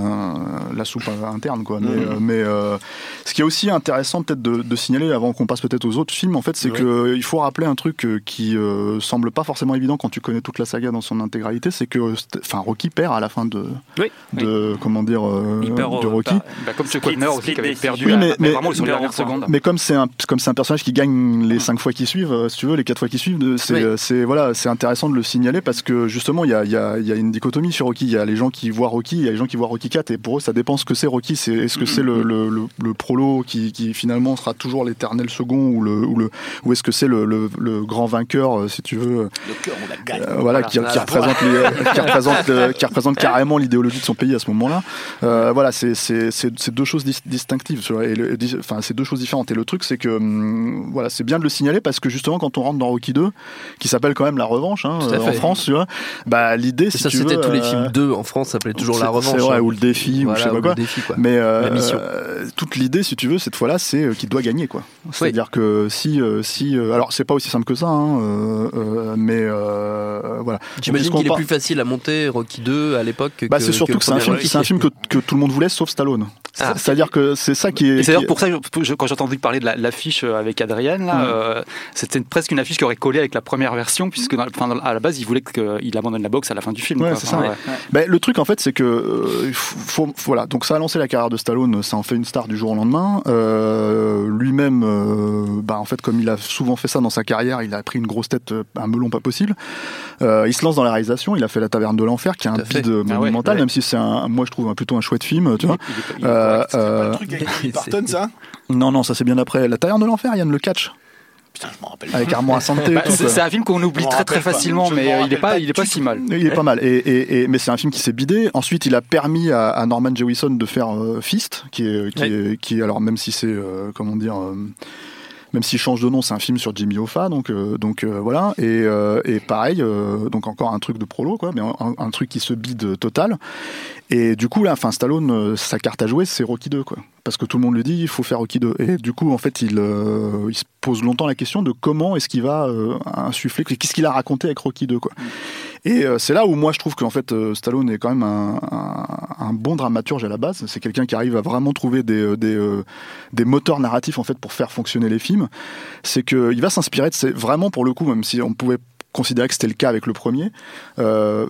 la soupe interne, quoi. Mais, mais euh, ce qui est aussi intéressant, peut-être, de, de signaler avant qu'on passe peut-être aux autres films, en fait, c'est Ouais. que il faut rappeler un truc qui euh, semble pas forcément évident quand tu connais toute la saga dans son intégralité, c'est que, enfin, Rocky perd à la fin de, Oui. de comment dire, euh, Il perd de Rocky. par- Bah, comme Wagner aussi qui avait perdu Oui, mais- mais, mais- vraiment sur les Dernière dernières fois. secondes. Mais comme c'est un comme c'est un personnage qui gagne les cinq fois qui suivent, euh, si tu veux, les quatre fois qui suivent, c'est voilà, c'est intéressant de le signaler parce que justement il y a, il y, a, il y a une dichotomie sur Rocky. Il y a les gens qui voient Rocky, il y a les gens qui voient Rocky 4 et pour eux ça dépend ce que c'est Rocky. C'est est-ce que c'est le, le, le, le prolo qui, qui finalement sera toujours l'éternel second ou le ou le ou est-ce que c'est le, le, le grand vainqueur euh, si tu veux Le cœur, on la gagne. euh, voilà, qui, qui représente, les- qui représente, euh, qui représente carrément l'idéologie de son pays à ce moment-là. Euh, voilà, c'est c'est c'est c'est deux choses dis- distinctives, et le- enfin c'est deux choses différentes. Et le truc, c'est que hum, voilà, c'est bien de le signaler parce que justement, quand on rentre dans Rocky 2, qui s'appelle quand même la revanche hein, euh, en. France, tu vois, bah l'idée, si ça, c'était tous les euh, films 2 en France, ça s'appelait toujours la revanche. vrai, hein. ou le défi, ou je sais pas ou quoi. le défi, quoi. Mais euh, La mission. euh, toute l'idée, si tu veux, cette fois-là, c'est euh, qu'il doit gagner, quoi. C'est-à-dire que si, euh, si, euh, alors c'est pas aussi simple que ça, hein, euh, euh, mais euh, voilà. J'imagine qu'il est plus facile à monter Rocky 2 à l'époque que Bah, c'est surtout que, c'est un film, c'est un film que, que tout le monde voulait, sauf Stallone. Ah. C'est-à-dire que c'est ça qui est. Et c'est d'ailleurs pour ça que quand j'ai entendu parler de la- l'affiche avec Adrienne, là, euh, c'était presque une affiche qui aurait collé avec la première version, puisque dans- enfin, dans- à la base, il voulait qu'il abandonne la boxe à la fin du film. Ouais, quoi. c'est ça. Enfin, ouais. Ben, le truc en fait, c'est que euh, il faut- faut- voilà, donc ça a lancé la carrière de Stallone, ça en fait une star du jour au lendemain. Euh, Lui-même, euh, bah, en fait, comme il a souvent fait ça dans sa carrière, il a pris une grosse tête, euh, un melon pas possible. Euh, il se lance dans la réalisation. Il a fait La Taverne de l'enfer, qui est un bide Ah monumental, ouais. même si c'est un, moi je trouve un, plutôt un chouette film, tu vois. il il Euh, euh, truc avec Parton, ça non, non, ça c'est bien après. La Taverne de l'enfer, Yann le catch, Putain, je m'en rappelle. avec Armand Asante et Bah, c'est un film qu'on oublie très très pas. facilement, mais il est rappelle pas, pas il est pas du si mal. Il est pas mal. Et, et, et- mais c'est un film qui s'est bidé. Ensuite, il a permis à, à Norman Jewison de faire euh, Fist, qui est, qui, est, qui est- alors même si c'est, euh, comment dire, euh, même s'il change de nom, c'est un film sur Jimmy Hoffa, donc, euh, donc euh, voilà. Et, euh, et pareil, donc encore un truc de prolo, quoi, mais un, truc qui se bide total. Et du coup, là, enfin, Stallone, sa carte à jouer, c'est Rocky 2, quoi. Parce que tout le monde le dit, il faut faire Rocky 2. Et du coup, en fait, il, il se pose longtemps la question de comment est-ce qu'il va insuffler, qu'est-ce qu'il a raconté avec Rocky 2, quoi. Et euh, c'est là où moi je trouve qu'en fait euh, Stallone est quand même un, un, un bon dramaturge à la base. C'est quelqu'un qui arrive à vraiment trouver des, euh, des, des moteurs narratifs en fait pour faire fonctionner les films. C'est qu'il va s'inspirer de ces, vraiment pour le coup, même si on pouvait considérer que c'était le cas avec le premier. Euh,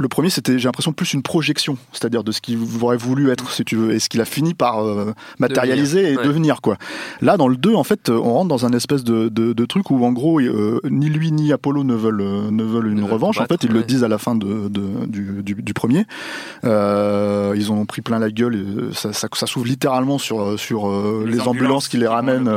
le premier, c'était, j'ai l'impression, plus une projection, c'est-à-dire de ce qu'il aurait voulu être, si tu veux, et ce qu'il a fini par euh, matérialiser Devenir, et ouais. devenir, quoi. Là, dans le 2, en fait, on rentre dans un espèce de, de, de truc où, en gros, euh, ni lui ni Apollo ne veulent, euh, ne veulent une Ne veulent revanche. En fait, ils le disent à la fin de, de- du, du, du premier. Ils ont pris plein la gueule. Et ça, ça, ça s'ouvre littéralement sur, sur les, ambulances, qui les ramènent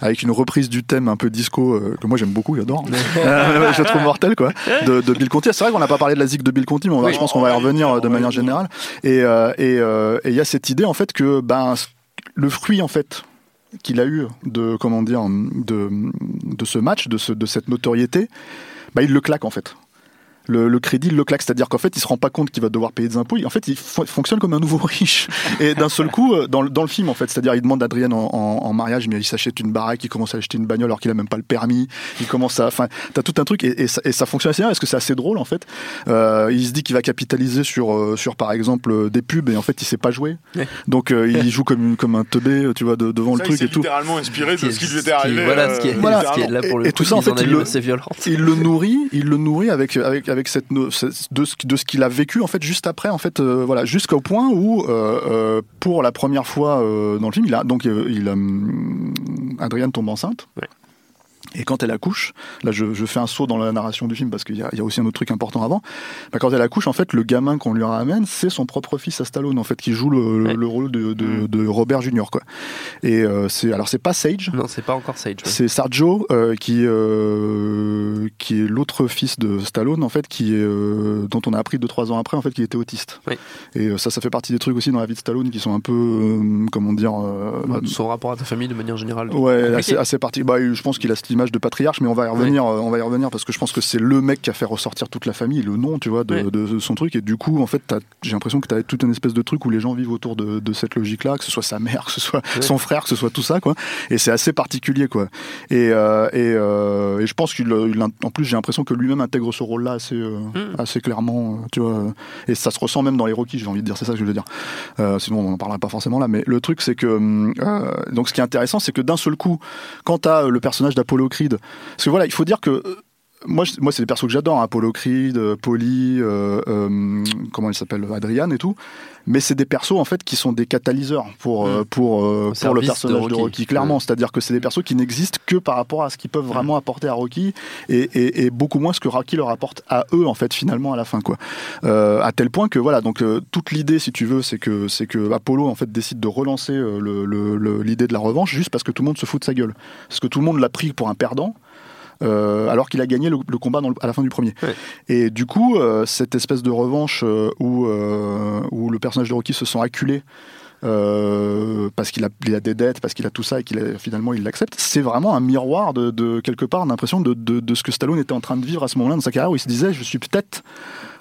avec une reprise du thème un peu disco que moi j'aime beaucoup, j'adore. Je trouve mortel, quoi. De, de Bill Conti. C'est vrai qu'on n'a pas parlé de la zig de Bill Conti, mais on va, Oui, je pense on qu'on va y revenir venir, euh, de manière générale. Et euh, et euh, et il y a cette idée en fait que ben le fruit en fait qu'il a eu de comment dire de de ce match, de ce de cette notoriété, bah il le claque en fait. Le, le crédit, le claque, c'est-à-dire qu'en fait, il se rend pas compte qu'il va devoir payer des impôts. En fait, il fo- fonctionne comme un nouveau riche. Et d'un seul coup, euh, dans, le- dans le film, en fait, c'est-à-dire, il demande à Adrienne en, en- en mariage, mais il s'achète une baraque, il commence à acheter une bagnole alors qu'il a même pas le permis. Il commence à, enfin, t'as tout un truc et, et ça, et ça fonctionne assez bien parce que c'est assez drôle en fait. Euh, il se dit qu'il va capitaliser sur, euh, sur par exemple des pubs et en fait, il sait pas jouer. Donc, euh, il joue comme comme un teubé, tu vois, de- devant le Ça, truc et tout. littéralement inspiré de ce qui lui était arrivé. Voilà, ce qui est, Voilà. ce qui est là pour le Et- tout ça, en fait, il le- il le nourrit, il le nourrit avec avec avec de ce qu'il a vécu en fait juste après en fait euh, voilà jusqu'au point où euh, euh, pour la première fois dans le film il a donc il Adrienne tombe enceinte. Et quand elle accouche, là je, je fais un saut dans la narration du film parce qu'il y a, il y a aussi un autre truc important avant. Bah, quand elle accouche, en fait, le gamin qu'on lui ramène, c'est son propre fils à Stallone, en fait, qui joue le, Ouais. le rôle de, de, de Robert Junior, quoi. Et euh, c'est alors c'est pas Sage, Non, c'est pas encore Sage. ouais. c'est Sergio euh, qui euh, qui est l'autre fils de Stallone en fait qui est euh, dont on a appris deux trois ans après en fait qu'il était autiste. Et ça ça fait partie des trucs aussi dans la vie de Stallone qui sont un peu comment dire Bah, Son rapport à ta famille de manière générale. Ouais, assez, assez parti. Bah, je pense qu'il a cette de patriarche, mais on va y revenir. euh, On va y revenir parce que je pense que c'est le mec qui a fait ressortir toute la famille, le nom, tu vois, de, Ouais. de- de son truc. Et du coup, en fait, j'ai l'impression que tu as toute une espèce de truc où les gens vivent autour de, de cette logique-là, que ce soit sa mère, que ce soit Ouais. son frère, que ce soit tout ça, quoi. Et c'est assez particulier, quoi. Et, euh, et, euh, et je pense qu'il, il- en plus, j'ai l'impression que lui-même intègre ce rôle-là assez, euh, Mm. assez clairement, tu vois. Et ça se ressent même dans les Rocky, j'ai envie de dire, c'est ça que je veux dire. Sinon, on n'en parlera pas forcément là. Mais le truc, c'est que, donc, ce qui est intéressant, c'est que d'un seul coup, quand euh, le personnage d'Apollo Apollo Parce que voilà, il faut dire que euh, moi, je- moi c'est des persos que j'adore, hein, Apollo Creed, euh, Polly, euh, euh, comment il s'appelle, Adrian et tout. Mais c'est des persos en fait qui sont des catalyseurs pour euh, pour euh, pour le de personnage de Rocky. Clairement. C'est-à-dire que c'est des persos qui n'existent que par rapport à ce qu'ils peuvent vraiment apporter à Rocky et, et, et beaucoup moins ce que Rocky leur apporte à eux en fait finalement à la fin quoi. Euh, à tel point que voilà donc euh, toute l'idée si tu veux c'est que c'est que Apollo en fait décide de relancer le- le- le- l'idée de la revanche juste parce que tout le monde se fout de sa gueule parce que tout le monde l'a pris pour un perdant. Euh, alors qu'il a gagné le, le combat dans le- à la fin du premier. Ouais. Et du coup, euh, cette espèce de revanche euh, où, où le personnage de Rocky se sent acculé euh, parce qu'il a, il a des dettes, parce qu'il a tout ça et qu'il a- finalement il l'accepte, c'est vraiment un miroir de, de quelque part l'impression de, de, de ce que Stallone était en train de vivre à ce moment-là dans sa carrière où il se disait je suis peut-être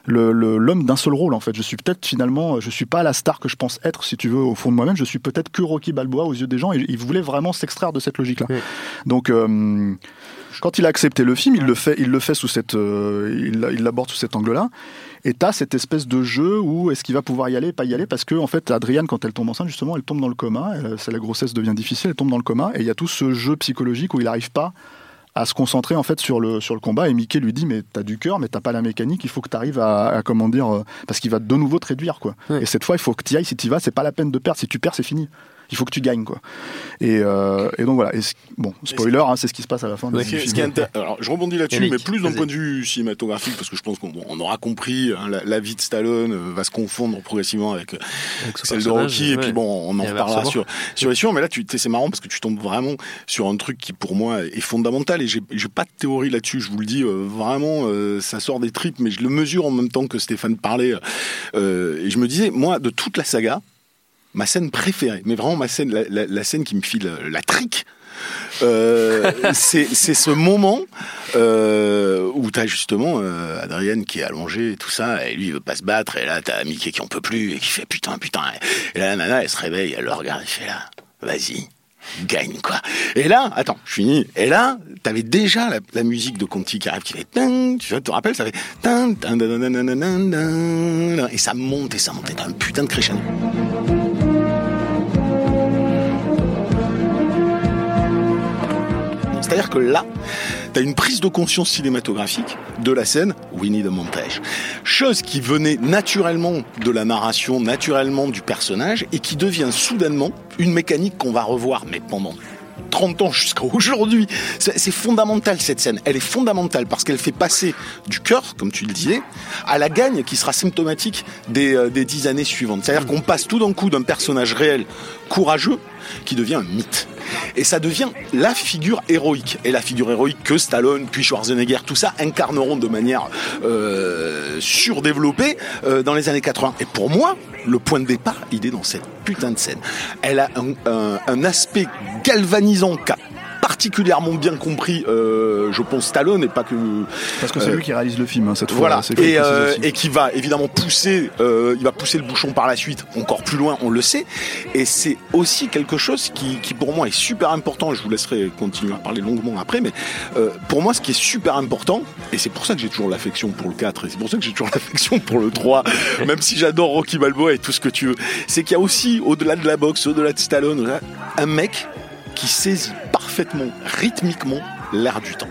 l'homme d'un seul rôle en fait. Je suis peut-être finalement, je suis pas la star que je pense être si tu veux au fond de moi-même. Je suis peut-être que Rocky Balboa aux yeux des gens. Et il voulait vraiment s'extraire de cette logique-là. Donc euh, quand il a accepté le film, il le fait, il le fait sous cette, euh, il l'aborde sous cet angle-là. Et t'as cette espèce de jeu où est-ce qu'il va pouvoir y aller, pas y aller, parce que en fait, Adrienne, quand elle tombe enceinte, justement, elle tombe dans le coma. Elle- c'est la grossesse devient difficile, elle tombe dans le coma, et il y a tout ce jeu psychologique où il n'arrive pas à se concentrer en fait sur le sur le combat. Et Mickey lui dit mais t'as du cœur, mais t'as pas la mécanique. Il faut que t'arrives à, à comment dire, euh, parce qu'il va de nouveau te réduire quoi. Ouais. Et cette fois, il faut que tu ailles. Si tu vas, c'est pas la peine de perdre. Si tu perds, c'est fini. Il faut que tu gagnes quoi. Et, euh, et donc voilà. Et bon, spoiler, hein, c'est ce qui se passe à la fin. Ouais. du Ce qui est- film. Alors, je rebondis là-dessus, mais plus d'un point de vue cinématographique, parce que je pense qu'on on aura compris, hein, la, la vie de Stallone euh, va se confondre progressivement avec, euh, Avec ce celle de Rocky, et puis bon, on en reparlera sur, sur les suivants, mais là, c'est marrant parce que tu tombes vraiment sur un truc qui, pour moi, est fondamental, et j'ai, j'ai pas de théorie là-dessus, je vous le dis, euh, vraiment, euh, ça sort des tripes, mais je le mesure en même temps que Stéphane parlait, euh, et je me disais, moi, de toute la saga, ma scène préférée, mais vraiment ma scène, la, la- la scène qui me file la, la trique, euh, c'est ce moment euh, où t'as justement euh, Adrienne qui est allongée et tout ça, et lui il veut pas se battre, et là t'as Mickey qui en peut plus et qui fait putain putain, et là la nana elle se réveille, elle le regarde, elle fait là, vas-y. Gagne quoi. Et là, attends, je finis. Et là, t'avais déjà la, la musique de Conti qui arrive, qui fait ting, tu vois, tu te rappelles, ça fait ting, ting, et ça monte et ça monte, et t'as un putain de crescendo. C'est-à-dire que là, tu as une prise de conscience cinématographique de la scène We Need a Montage. Chose qui venait naturellement de la narration, naturellement du personnage, et qui devient soudainement une mécanique qu'on va revoir, mais pendant 30 ans jusqu'à aujourd'hui. C'est c'est fondamental cette scène. Elle est fondamentale parce qu'elle fait passer du cœur, comme tu le disais, à la gagne qui sera symptomatique des, euh, des dix années suivantes. C'est-à-dire qu'on passe tout d'un coup d'un personnage réel, courageux, qui devient un mythe. Et ça devient la figure héroïque. Et la figure héroïque que Stallone, puis Schwarzenegger, tout ça incarneront de manière euh, surdéveloppée euh, dans les années 80. Et pour moi, le point de départ, il est dans cette putain de scène. Elle a un, aspect galvanisant particulièrement bien compris, euh, je pense, Stallone, et pas que... Parce que c'est Euh, lui qui réalise le film hein, cette fois. Voilà, et, euh, et qui va évidemment pousser, il va pousser le bouchon par la suite, encore plus loin, on le sait. Et c'est aussi quelque chose qui, qui pour moi est super important. Je vous laisserai continuer à parler longuement après, mais pour moi, ce qui est super important, et c'est pour ça que j'ai toujours l'affection pour le 4, et c'est pour ça que j'ai toujours l'affection pour le 3, même si j'adore Rocky Balboa et tout ce que tu veux, c'est qu'il y a aussi, au-delà de la boxe, au-delà de Stallone, un mec qui saisit parfaitement, rythmiquement, l'air du temps.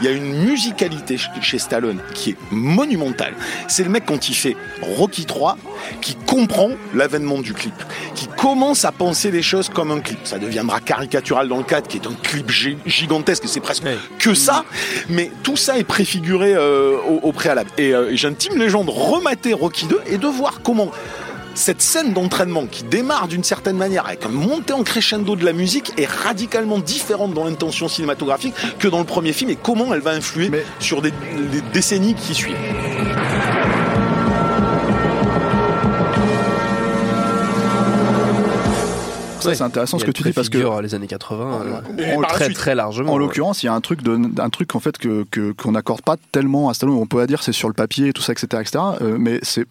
Il y a une musicalité ch- chez Stallone qui est monumentale. C'est le mec quand il fait Rocky 3 qui comprend l'avènement du clip, qui commence à penser les choses comme un clip. Ça deviendra caricatural dans le cadre, qui est un clip gi- gigantesque, et c'est presque Ouais. que ça, mais tout ça est préfiguré euh, au, au préalable. Et euh, j'intime les gens de remater Rocky 2 et de voir comment cette scène d'entraînement qui démarre d'une certaine manière avec un montée en crescendo de la musique est radicalement différente dans l'intention cinématographique que dans le premier film et comment elle va influer Mais- sur des, les décennies qui suivent. Ça, c'est intéressant ce que tu dis parce que les années 80 euh, très suite. très largement. En ouais. l'occurrence, il y a un truc, de, un truc en fait que que- qu'on n'accorde pas tellement à Stallone. On peut dire c'est sur le papier, tout ça, etc., etc. euh, mais c'est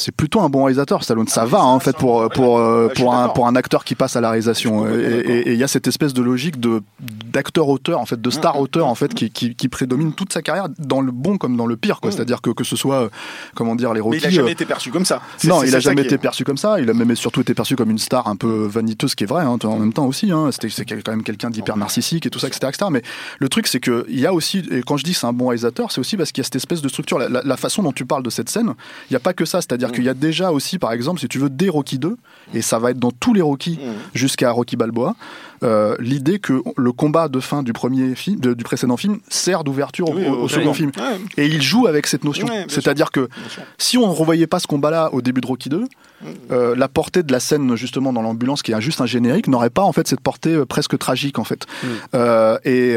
c'est plutôt un bon réalisateur, Stallone. Ça va, hein, en fait, pour pour euh, je suis pour un pour un acteur qui passe à la réalisation. Et il y a cette espèce de logique de d'acteur auteur en fait de star auteur en fait qui, qui, qui prédomine toute sa carrière dans le bon comme dans le pire quoi c'est-à-dire que que ce soit euh, comment dire les Mais Rocky il a jamais euh, été perçu comme ça. Non, il a jamais été perçu comme ça. Il a même surtout été perçu comme une star un peu vaniteuse, ce qui est vrai hein, en même temps aussi. Hein. C'était c'est quand même quelqu'un d'hyper narcissique et tout ça, etc., etc. Mais le truc, c'est que il y a aussi, et quand je dis c'est un bon réalisateur, c'est aussi parce qu'il y a cette espèce de structure. La, la- la façon dont tu parles de cette scène, il n'y a pas que ça. C'est-à-dire qu'il y a déjà aussi, par exemple, si tu veux, des Rocky 2, et ça va être dans tous les Rocky jusqu'à Rocky Balboa, euh, l'idée que le combat de fin du premier film, de- du précédent film, sert d'ouverture au, Oui, au- au au second film. Ouais. Et il joue avec cette notion. Ouais, C'est-à-dire que si on ne revoyait pas ce combat-là au début de Rocky 2, euh, la portée de la scène justement dans l'ambulance qui est juste un générique n'aurait pas en fait cette portée euh, presque tragique en fait. Euh, et,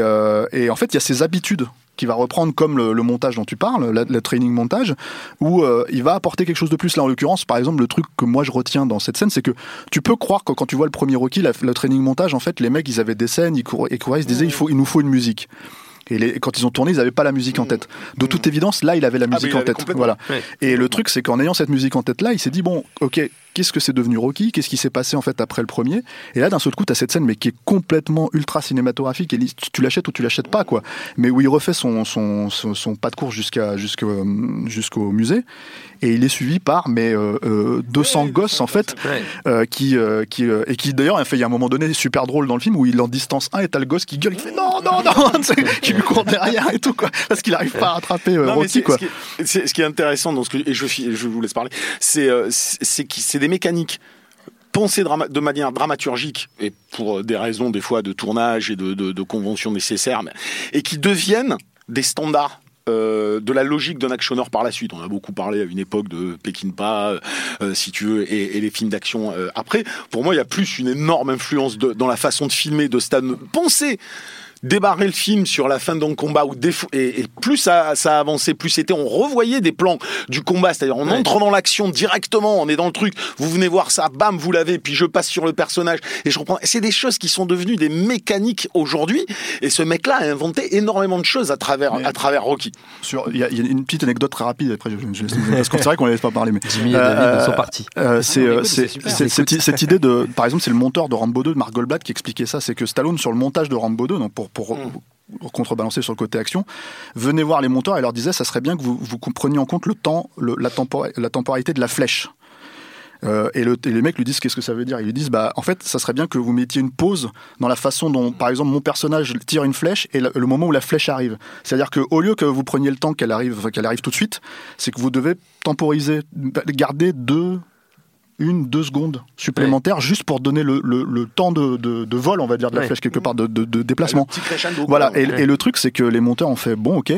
et en fait il y a ces habitudes qui va reprendre comme le, le montage dont tu parles, la- le training montage, où il va apporter quelque chose de plus. Là, en l'occurrence, par exemple, le truc que moi je retiens dans cette scène, c'est que tu peux croire que quand tu vois le premier Rocky, la- le training montage, en fait, les mecs, ils avaient des scènes, ils couraient, ils, couraient, ils se disaient, il, faut, il nous faut une musique. Et les- quand ils ont tourné, ils n'avaient pas la musique en tête. De toute évidence, là, il avait la Ah, musique en tête. Voilà. Ouais. Et le truc, c'est qu'en ayant cette musique en tête là, il s'est dit bon, ok, qu'est-ce que c'est devenu Rocky? Qu'est-ce qui s'est passé en fait après le premier? Et là, d'un seul coup, t'as cette scène, mais qui est complètement ultra cinématographique. Et tu l'achètes ou tu l'achètes pas, quoi. Mais où il refait son son, son, son pas de course jusqu'à jusqu'au jusqu'au musée, et il est suivi par mais euh, euh, 200 gosses en fait, euh, qui euh, qui euh, et qui d'ailleurs, il fait il y a un moment donné super drôle dans le film où il en distance un et t'as le gosse qui gueule, qui fait non non non, tu qui lui court derrière et tout quoi, parce qu'il arrive pas à rattraper euh, Rocky c'est- quoi. Ce qui, est, c'est- ce qui est intéressant dans ce que et je, je vous laisse parler, c'est euh, c'est c'est qui- c'est des mécaniques pensées de manière dramaturgique et pour euh, des raisons des fois de tournage et de, conventions nécessaires, mais- et qui deviennent des standards. euh, de la logique d'un actionneur par la suite. On a beaucoup parlé à une époque de Pekinpa, euh, si tu veux, et, les films d'action après. Pour moi, il y a plus une énorme influence dans la façon de filmer de Stan. Pensez démarrer le film sur la fin d'un combat ou défo- et, et plus ça, ça avançait, plus c'était, on revoyait des plans du combat, c'est-à-dire on entre dans l'action directement, on est dans le truc, vous venez voir ça, bam, vous l'avez, puis je passe sur le personnage et je reprends. C'est des choses qui sont devenues des mécaniques aujourd'hui, et ce mec-là a inventé énormément de choses à travers, à travers Rocky. Sur, il y, a il y a une petite anecdote très rapide. Après, je, je, je- parce que c'est vrai qu'on ne laisse pas parler. Mais Jimmy et Euh, David euh, sont partis. euh, c'est écoute, c'est- c'est- cette, cette idée de, par exemple, c'est le monteur de Rambo 2, Mark Goldblatt, qui expliquait ça. C'est que Stallone sur le montage de Rambo 2, donc pour pour pour contrebalancer sur le côté action, venez voir les monteurs et leur disait, ça serait bien que vous vous preniez en compte le temps, le- la, la temporalité de la flèche. Euh, et, le, et les mecs lui disent qu'est-ce que ça veut dire? Ils lui disent bah en fait ça serait bien que vous mettiez une pause dans la façon dont par exemple mon personnage tire une flèche et le, le moment où la flèche arrive. C'est-à-dire que au lieu que vous preniez le temps qu'elle arrive qu'elle arrive tout de suite, c'est que vous devez temporiser, garder deux une, deux secondes supplémentaires juste pour donner le, le, le temps de, de, de vol, on va dire, de la Ouais. flèche quelque part, de, de, de déplacement. Le petit crescendo, Voilà, quoi. et, et le truc, c'est que les monteurs ont fait bon, ok.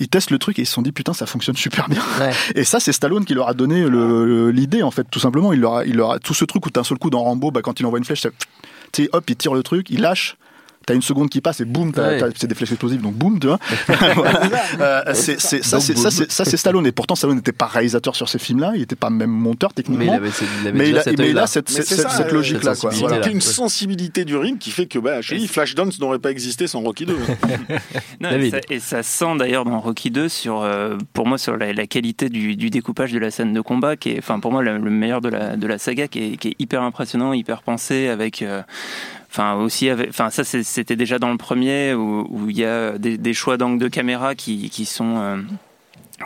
Ils testent le truc et ils se sont dit putain, ça fonctionne super bien. Ouais. Et ça, c'est Stallone qui leur a donné l'idée, en fait, tout simplement. Il leur a, il leur a- tout ce truc où d'un seul coup dans Rambo, bah, quand il envoie une flèche, ça- tu sais, hop, il tire le truc, il lâche. T'as une seconde qui passe et boum, t'as- Ouais. c'est des flèches explosives, donc boum, tu vois. Voilà. Euh, c'est- c'est- ça, c'est- ça, c'est- ça, c'est Stallone. Et pourtant, Stallone n'était pas réalisateur sur ces films-là, il n'était pas même monteur techniquement. Mais il il il a, il a cette, euh, logique-là, quoi. sensibilité-là. Voilà. C'était une sensibilité du rythme qui fait que bah, dis, Flashdance n'aurait pas existé sans Rocky 2. Non, et, ça, et ça sent d'ailleurs dans Rocky 2 sur, euh, pour moi, sur la, la qualité du, du découpage de la scène de combat, qui est, enfin, pour moi, le, le meilleur de la, de la saga, qui est, qui est hyper impressionnant, hyper pensé, avec, euh, enfin, aussi, avec, enfin, ça, c'était déjà dans le premier, où où il y a des, des choix d'angle de caméra qui, qui sont, euh,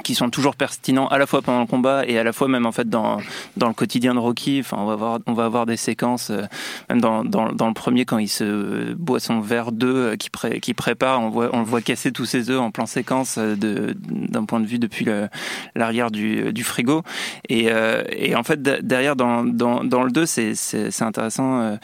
qui sont toujours pertinents à la fois pendant le combat et à la fois même en fait dans, dans le quotidien de Rocky. Enfin, on va avoir, on va avoir des séquences, euh, même dans, dans, dans le premier quand il se boit son verre d'œuf euh, qui, pré, qui prépare, on, voit, on le voit casser tous ses œufs en plan séquence euh, de, d'un point de vue depuis l'arrière du, du frigo. Et, euh, et en fait, de- derrière, dans, dans, dans le 2, c'est, c'est, c'est intéressant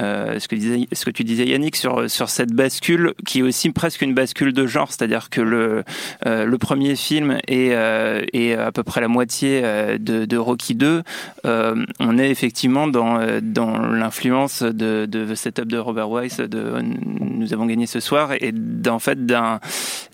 euh, ce, que disait, ce que tu disais Yannick sur, sur cette bascule qui est aussi presque une bascule de genre, c'est-à-dire que le, le premier film est, euh, est à peu près la moitié euh, de, de Rocky 2. Euh, on est effectivement dans, euh, dans l'influence de, de The Setup de Robert Weiss, de Nous avons gagné ce soir, et d'en fait,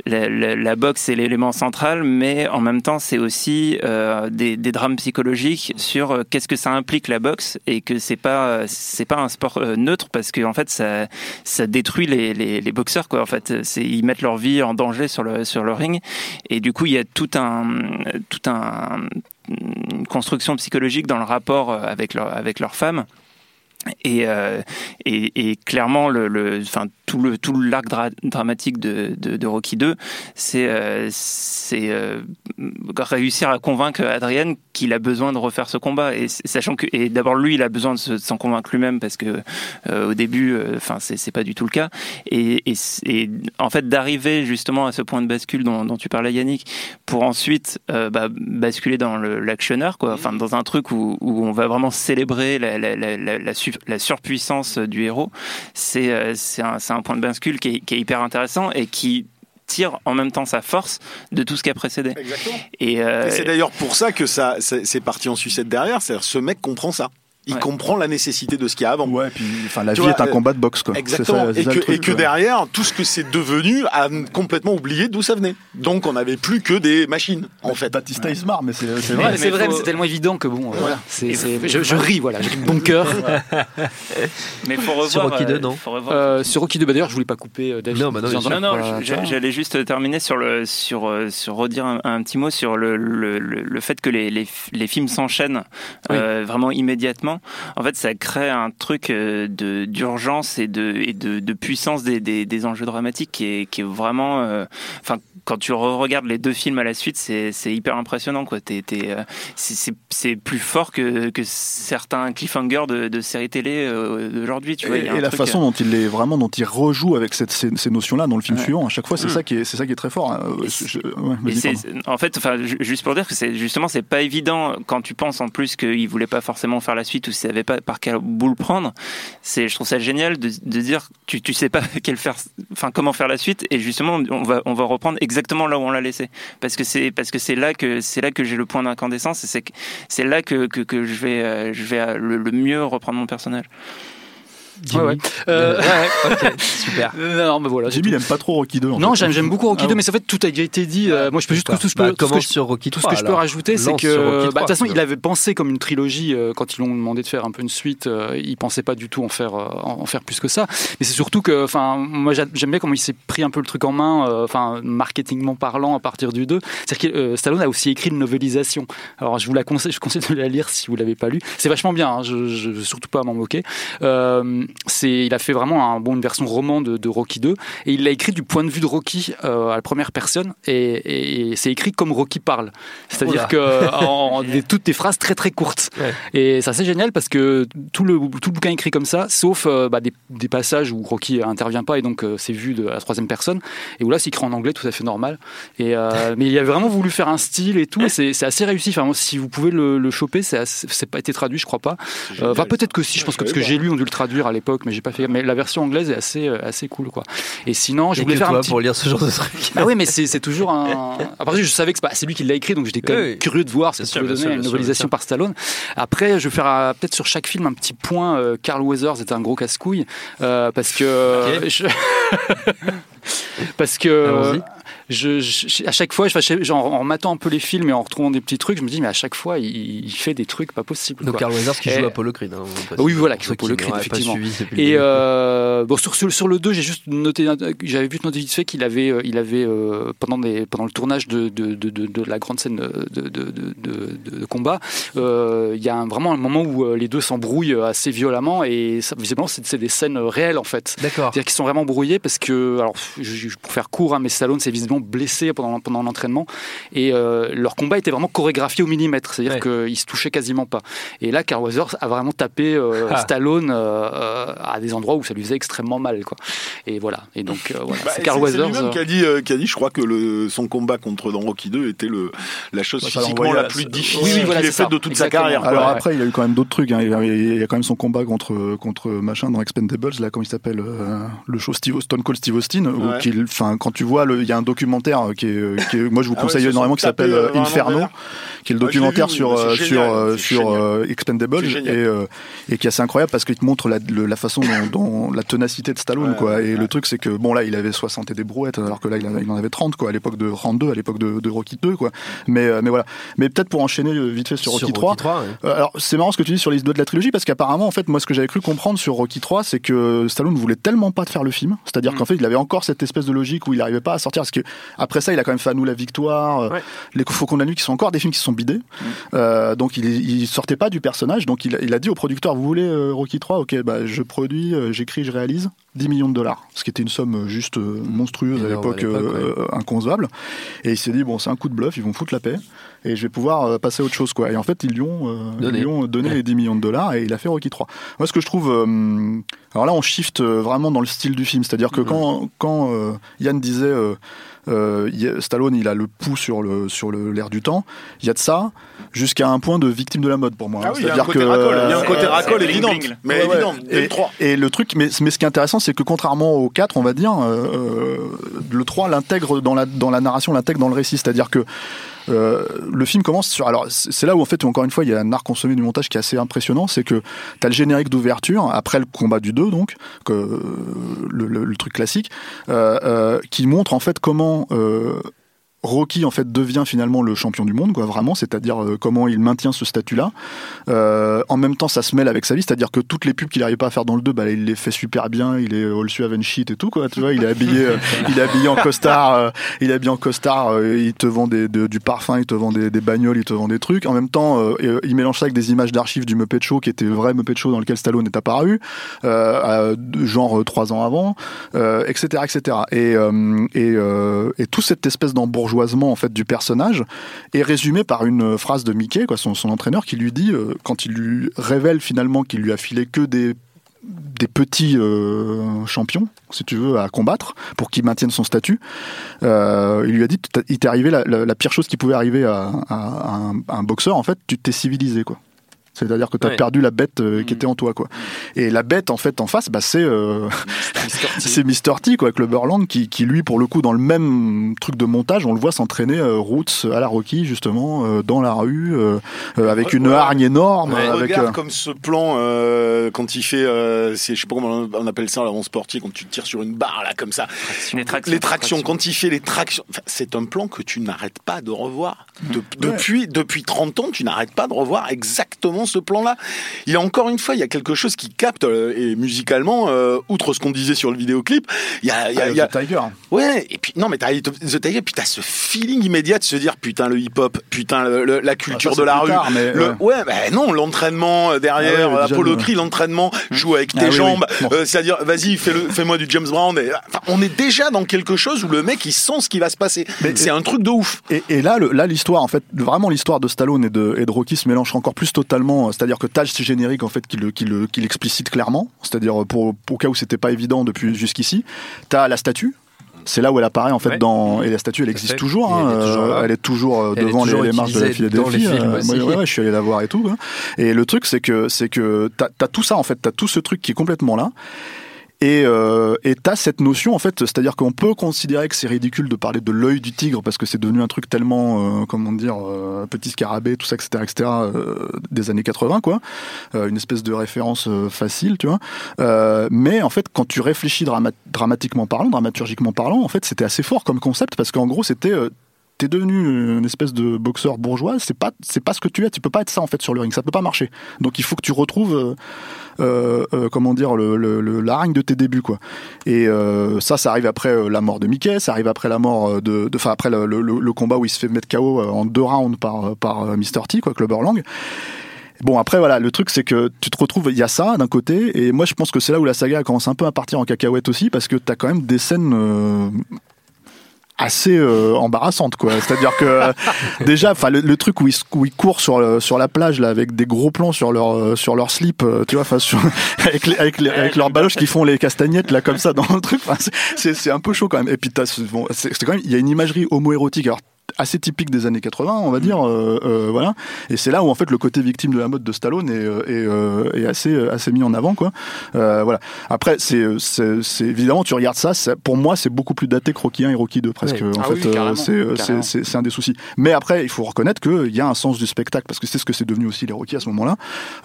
la, boxe c'est l'élément central, mais en même temps, c'est aussi euh, des, drames psychologiques sur euh, qu'est-ce que ça implique la boxe et que c'est pas c'est pas un sport euh, neutre parce que en fait ça ça détruit les, les, boxeurs quoi. En fait, ils mettent leur vie en danger sur le sur le ring et du coup il y a tout une construction psychologique dans le rapport avec leur avec leur femme. Et, euh, et, et clairement, le, le, enfin, tout le tout l'arc dra- dramatique de, de, de Rocky 2, c'est euh, c'est euh, réussir à convaincre Adrien qu'il a besoin de refaire ce combat. Et sachant que et d'abord lui il a besoin de se- de s'en convaincre lui-même parce que euh, au début euh, enfin c'est c'est pas du tout le cas. Et, et, en fait d'arriver justement à ce point de bascule dont, dont tu parlais Yannick pour ensuite euh, bah, basculer dans l'actionneur quoi. Enfin dans un truc où, où on va vraiment célébrer la, la, la, la, la su- la surpuissance du héros c'est euh, c'est un, un point de bascule qui est, qui est hyper intéressant et qui tire en même temps sa force de tout ce qui a précédé. Exactement. Et, euh, Et c'est d'ailleurs pour ça que ça, c'est c'est parti en sucette derrière. C'est-à-dire, ce mec comprend ça. Il Ouais. comprend la nécessité de ce qu'il y a avant. Ouais, puis enfin la Tu vie vois, est un euh, combat de boxe quoi. Exactement. Ça, et que, le truc, et que ouais. derrière, tout ce que c'est devenu a complètement oublié d'où ça venait. Donc on n'avait plus que des machines, en fait. Batista il se marre, mais c'est vrai. mais c'est vrai, faut- mais c'est tellement évident que bon, euh, voilà. je, je ris, voilà, j'ai de bon cœur. mais faut revoir. Sur Rocky euh, 2, non faut revoir- Euh, sur Rocky 2, bah, d'ailleurs, je voulais pas couper euh, David. Non, bah non. Non, non, Voilà, je- j'allais juste terminer sur le sur euh, sur redire un, un petit mot sur le le, le, le fait que les les, les films s'enchaînent euh, vraiment immédiatement. En fait, ça crée un truc euh, d'urgence et de puissance des enjeux dramatiques qui est qui est vraiment euh, enfin quand tu regardes les deux films à la suite, c'est hyper impressionnant quoi. Euh, c'est, plus fort que, que certains cliffhangers de, de séries télé euh, d'aujourd'hui. Vois, Et, il y a un et la truc, euh, façon dont il est vraiment, dont il rejoue avec cette- ces, ces notions-là dans le film Ouais. suivant, à chaque fois, c'est Mm. ça qui est, c'est ça qui est très fort. hein. Je- ouais, en fait, enfin, juste pour dire que c'est justement c'est pas évident quand tu penses en plus qu'il voulait pas forcément faire la suite ou savait pas par quel bout le prendre. C'est, je trouve ça génial de, de dire tu tu sais pas quel faire, enfin comment faire la suite et justement on va on va reprendre exactement là où on l'a laissé parce que c'est parce que c'est là que c'est là que j'ai le point d'incandescence et c'est c'est là que, que, je vais euh, je vais euh, le mieux reprendre mon personnage. Jimmy. Ouais, ouais. Euh, Ouais, ok, super. Euh, non, mais voilà. j'ai Jimmy, il aime pas trop Rocky 2. en Non, j'aime, j'aime beaucoup Rocky Ah 2, bon. mais en fait tout a déjà été dit. Euh, moi, je peux juste tout, tout, ce que- Bah, tout ce que je- sur Rocky tout 3. ce que je peux rajouter, c'est que, bah, de 3, toute façon, il avait pensé comme une trilogie euh, quand ils lui ont demandé de faire un peu une suite. euh, il pensait pas du tout en faire, euh, en faire plus que ça. Mais c'est surtout que, enfin, moi, j'a- j'aime bien comment il s'est pris un peu le truc en main, euh, enfin, marketingment parlant, à partir du 2. C'est-à-dire que euh, Stallone a aussi écrit une novélisation. Alors, je vous la conseille, je conseille de la lire si vous l'avez pas lu. C'est vachement bien. hein, je, je veux surtout pas m'en moquer. Euh, c'est, il a fait vraiment un bon, une version roman de, de Rocky 2 et il l'a écrit du point de vue de Rocky euh, à la première personne et, et c'est écrit comme Rocky parle. C'est-à-dire que en, en- des- toutes des phrases très très courtes. Ouais. Et ça c'est génial parce que tout le, tout le bouquin est écrit comme ça, sauf euh, bah, des, des passages où Rocky intervient pas et donc euh, c'est vu de la troisième personne et où là c'est écrit en anglais tout à fait normal. Et, euh, mais il a vraiment voulu faire un style et tout et c'est c'est assez réussi. Enfin, moi, si vous pouvez le, le choper, c'est assez- c'est pas été traduit, je crois pas. Euh, Enfin peut-être que si, je pense que parce que j'ai lu, on dû le traduire à l'époque, mais j'ai pas fait. Mais la version anglaise est assez euh, assez cool quoi. Et sinon, je voulais que faire un petit pour lire ce genre de truc. ah oui, mais c'est toujours un. Après, je savais que c'est lui qui l'a écrit, donc j'étais quand même Oui, curieux de voir ce que pouvait donner une novelisation par Stallone. Après, je vais faire peut-être sur chaque film un petit point. euh, Carl Weathers était un gros casse-couille euh, parce que Ok. je- parce que. Je, je- à chaque fois, je, genre, en matant un peu les films et en retrouvant des petits trucs, je me dis mais à chaque fois, il, il fait des trucs pas possibles. Donc. Carl Weathers qui Et- joue Apollo Creed. hein. Oui, voilà, qui joue Apollo Creed, effectivement. suivi Et euh, bon, sur, sur, sur le 2, j'ai juste noté, j'avais vu noter vite fait qu'il avait, euh, il avait euh, pendant, des, pendant le tournage de, de, de, de, de la grande scène de, de, de, de- de combat, euh, il y a un- vraiment un moment où euh, les deux s'embrouillent assez violemment et ça, visiblement c'est c'est des scènes réelles en fait. D'accord. C'est-à-dire qu'ils sont vraiment brouillés parce que, alors, je, je- pour faire court, hein, mais Stallone s'est visiblement blessé pendant, pendant l'entraînement et euh, leur combat était vraiment chorégraphié au millimètre, c'est-à-dire Ouais. qu'ils se touchaient quasiment pas. Et là, Carl Weathers a vraiment tapé euh, Ah. Stallone euh, à des endroits où ça lui faisait extrêmement mal, quoi. Et voilà. Et donc, euh, voilà, Bah, c'est Carl c'est Weathers. lui-même euh, qui a dit, euh, qui a dit, je crois que le, son combat contre dans Rocky 2 était le, la chose Bah, physiquement la plus oui, difficile oui, voilà, qu'il ait faite de toute sa carrière. Alors Ouais. après, il y a eu quand même d'autres trucs. hein. Il, y a, il y a quand même son combat contre contre machin dans Expendables, là, comment il s'appelle, euh, le show Steve, Stone Cold Steve Austin. où Ouais. quand tu vois, le- il y a un documentaire qui est, qui est- moi je vous Ah ouais, conseille énormément, qui s'appelle euh, euh, Inferno. Qui est le Ah, documentaire vu, sur euh, génial, sur euh, sur euh, Expendables C'est et euh, et qui est assez incroyable parce qu'il te montre la, le- la façon dont, dont la ténacité de Stallone Ouais, quoi. Et ouais. le truc c'est que bon là il avait 60 et des brouettes alors que là il en, il en avait 30 quoi à l'époque de Round 2, à l'époque de, de Rocky 2 quoi. Mais euh, mais voilà. Mais peut-être pour enchaîner vite fait sur Rocky 3. ouais. Euh, alors c'est marrant ce que tu dis sur les deux de la trilogie parce qu'apparemment en fait moi ce que j'avais cru comprendre sur Rocky 3 c'est que Stallone voulait tellement pas de faire le film c'est-à-dire Mm. qu'en fait il avait encore cette espèce de logique où il n'arrivait pas à sortir parce que après ça il a quand même fait à nous la victoire Ouais. les Faucons de la nuit qui sont encore des films qui sont Euh, donc il, il sortait pas du personnage donc il, il a dit au producteur vous voulez euh, Rocky 3 ok bah je produis euh, j'écris je réalise 10 millions de dollars, ce qui était une somme juste monstrueuse à l'époque, inconcevable. Et il s'est dit bon, c'est un coup de bluff, ils vont foutre la paix et je vais pouvoir passer à autre chose quoi. Et en fait, ils lui ont, euh, Donné. ils lui ont donné Ouais. les 10 millions de dollars et il a fait Rocky 3. Moi, ce que je trouve, euh, alors là, on shift vraiment dans le style du film, c'est-à-dire que quand quand euh, Yann disait euh, Stallone, il a le pouls sur le sur le l'air du temps. Il y a de ça jusqu'à un point de victime de la mode pour moi. Ah oui, il y a un C'est-à-dire côté que racole, il y a un côté racole évident, mais Ouais, évident, Et, le 3. et le truc, mais, mais ce qui est intéressant, c'est que contrairement au 4, on va dire, euh, euh, le 3 l'intègre dans la, dans la narration, l'intègre dans le récit. C'est-à-dire que euh, le film commence sur. Alors, c'est là où, en fait, encore une fois, il y a un art consommé du montage qui est assez impressionnant. C'est que tu as le générique d'ouverture, après le combat du 2, donc, que, euh, le, le- le truc classique, euh, euh, qui montre, en fait, comment. Rocky en fait devient finalement le champion du monde, quoi, vraiment, c'est-à-dire euh, comment il maintient ce statut-là. Euh, en même temps, ça se mêle avec sa vie, c'est-à-dire que toutes les pubs qu'il n'arrive pas à faire dans le 2, bah, il les fait super bien. Il est all and shit et tout, quoi. Tu vois, il est habillé, euh, il est habillé en costard, il est habillé en costard. il te vend des, de- du parfum, il te vend des, des bagnoles, il te vend des trucs. En même temps, il mélange ça avec des images d'archives du Muppet Show, qui était vrai Muppet Show dans lequel Stallone est apparu, genre trois ans avant, etc., etc. Et, et, et tout cette espèce en fait du personnage est résumé par une phrase de Mickey, son, entraîneur, qui lui dit euh, quand il lui révèle finalement qu'il lui a filé que des petits euh, champions, si tu veux, à combattre pour qu'il maintienne son statut. Euh, il lui a dit, il t'est arrivé la, pire chose qui pouvait arriver à, à un, à un boxeur. En fait, tu t'es civilisé, quoi. C'est-à-dire que tu as Ouais. perdu la bête euh, qui était en toi, quoi. Et la bête, en fait, en face, bah, c'est euh, c'est Mr. T, quoi, avec le Burland, qui, qui, lui, pour le coup, dans le même truc de montage, on le voit s'entraîner euh, Roots à la Rocky, justement, euh, dans la rue, euh, euh, avec une Ouais. hargne énorme. Ouais, avec, regarde euh, comme ce plan euh, quand il fait, euh, c'est, je sais pas comment on appelle ça, en sportif, quand tu tires sur une barre là comme ça. Les tractions. Les tractions, quand il fait les tractions, enfin, c'est un plan que tu n'arrêtes pas de revoir. De- depuis, depuis 30 ans, tu n'arrêtes pas de revoir exactement ce plan-là. Il y a encore une fois, il y a quelque chose qui capte, euh, et musicalement, euh, outre ce qu'on disait sur le vidéoclip, il y a, il y a- euh, il y a- The Tiger. Ouais, et puis non, mais t'as The Tiger, puis t'as ce feeling immédiat de se dire putain le hip-hop, putain le- le- la culture Ah, ça, de la rue. plus tard, mais Le- ouais. bah non, l'entraînement euh, derrière, Ah ouais, la déjà, Apollo ouais. Creed, l'entraînement, joue avec tes Ah oui, jambes, oui. Euh, c'est-à-dire vas-y, fais-moi du James Brown. Et, enfin, on est déjà dans quelque chose où le mec il sent ce qui va se passer. C'est un truc de ouf. Et, et là, le- là, l'histoire, en fait, vraiment l'histoire de Stallone et de, et de Rocky se mélange encore plus totalement. C'est-à-dire que t'as ce générique, en fait, qui le, qui le, qui l'explicite clairement. C'est-à-dire pour, pour au cas où c'était pas évident depuis jusqu'ici. T'as la statue. C'est là où elle apparaît en fait Ouais. dans et la statue elle existe toujours, hein, elle est toujours euh, elle est toujours euh, Elle devant les- toujours les, marches de la Philadelphie. euh, ouais, ouais, ouais, je suis allé la voir et tout. hein. Et le truc c'est que c'est que t'as as tout ça en fait, t'as tout ce truc qui est complètement là. Et euh, t'as cette notion en fait, c'est-à-dire qu'on peut considérer que c'est ridicule de parler de l'œil du tigre parce que c'est devenu un truc tellement, euh, comment dire, euh, petit scarabée, tout ça, etc., etc., euh, des années 80 quoi, Euh, une espèce de référence euh, facile, tu vois. Mais en fait, quand tu réfléchis drama- dramatiquement parlant, dramaturgiquement parlant, en fait, c'était assez fort comme concept parce qu'en gros, c'était T'es devenu une espèce de boxeur bourgeois, c'est pas c'est pas ce que tu es, tu peux pas être ça en fait sur le ring, ça peut pas marcher. Donc il faut que tu retrouves euh, euh, euh, comment dire le, le, la hargne de tes débuts quoi. Et ça, ça arrive après la mort de Mickey, ça arrive après la mort de, enfin après le, combat où il se fait mettre KO en deux rounds par par Mr T quoi, Clubber. Bon après voilà, le truc c'est que tu te retrouves, il y a ça d'un côté, et moi je pense que c'est là où la saga commence un peu à partir en cacahuète aussi, parce que t'as quand même des scènes assez euh, embarrassantes quoi. C'est-à-dire que euh, déjà, enfin le, le truc où ils, où ils courent sur sur la plage là avec des gros plans sur leur euh, sur leur slip, euh, tu vois, enfin sur- avec les, avec, les- avec leurs baloches qui font les castagnettes là comme ça dans le truc. C'est- c'est c'est un peu chaud quand même. Et puis t'as bon, c'est c'est quand même il y a une imagerie homoérotique. Alors assez typique des années 80, on va dire, euh, euh, voilà. Et c'est là où en fait le côté victime de la mode de Stallone est, euh, est, euh, est assez euh, assez mis en avant, quoi. Euh, voilà. Après, c'est c'est c'est- évidemment tu regardes ça, ça- pour moi c'est beaucoup plus daté que Rocky 1 et Rocky 2 presque. En Ah fait, oui, c'est c'est carrément. c'est c'est un des soucis. Mais après, il faut reconnaître qu'il y a un sens du spectacle parce que c'est ce que c'est devenu aussi les Rocky à ce moment-là.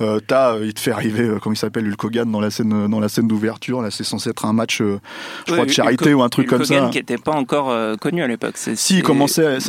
Euh, T'as, il te fait arriver, euh, comment il s'appelle, Hulk Hogan dans la scène dans la scène d'ouverture. Là, c'est censé être un match, euh, je crois, de charité ou un truc comme ça. qui n'était pas encore connu à l'époque. Si, il commençait,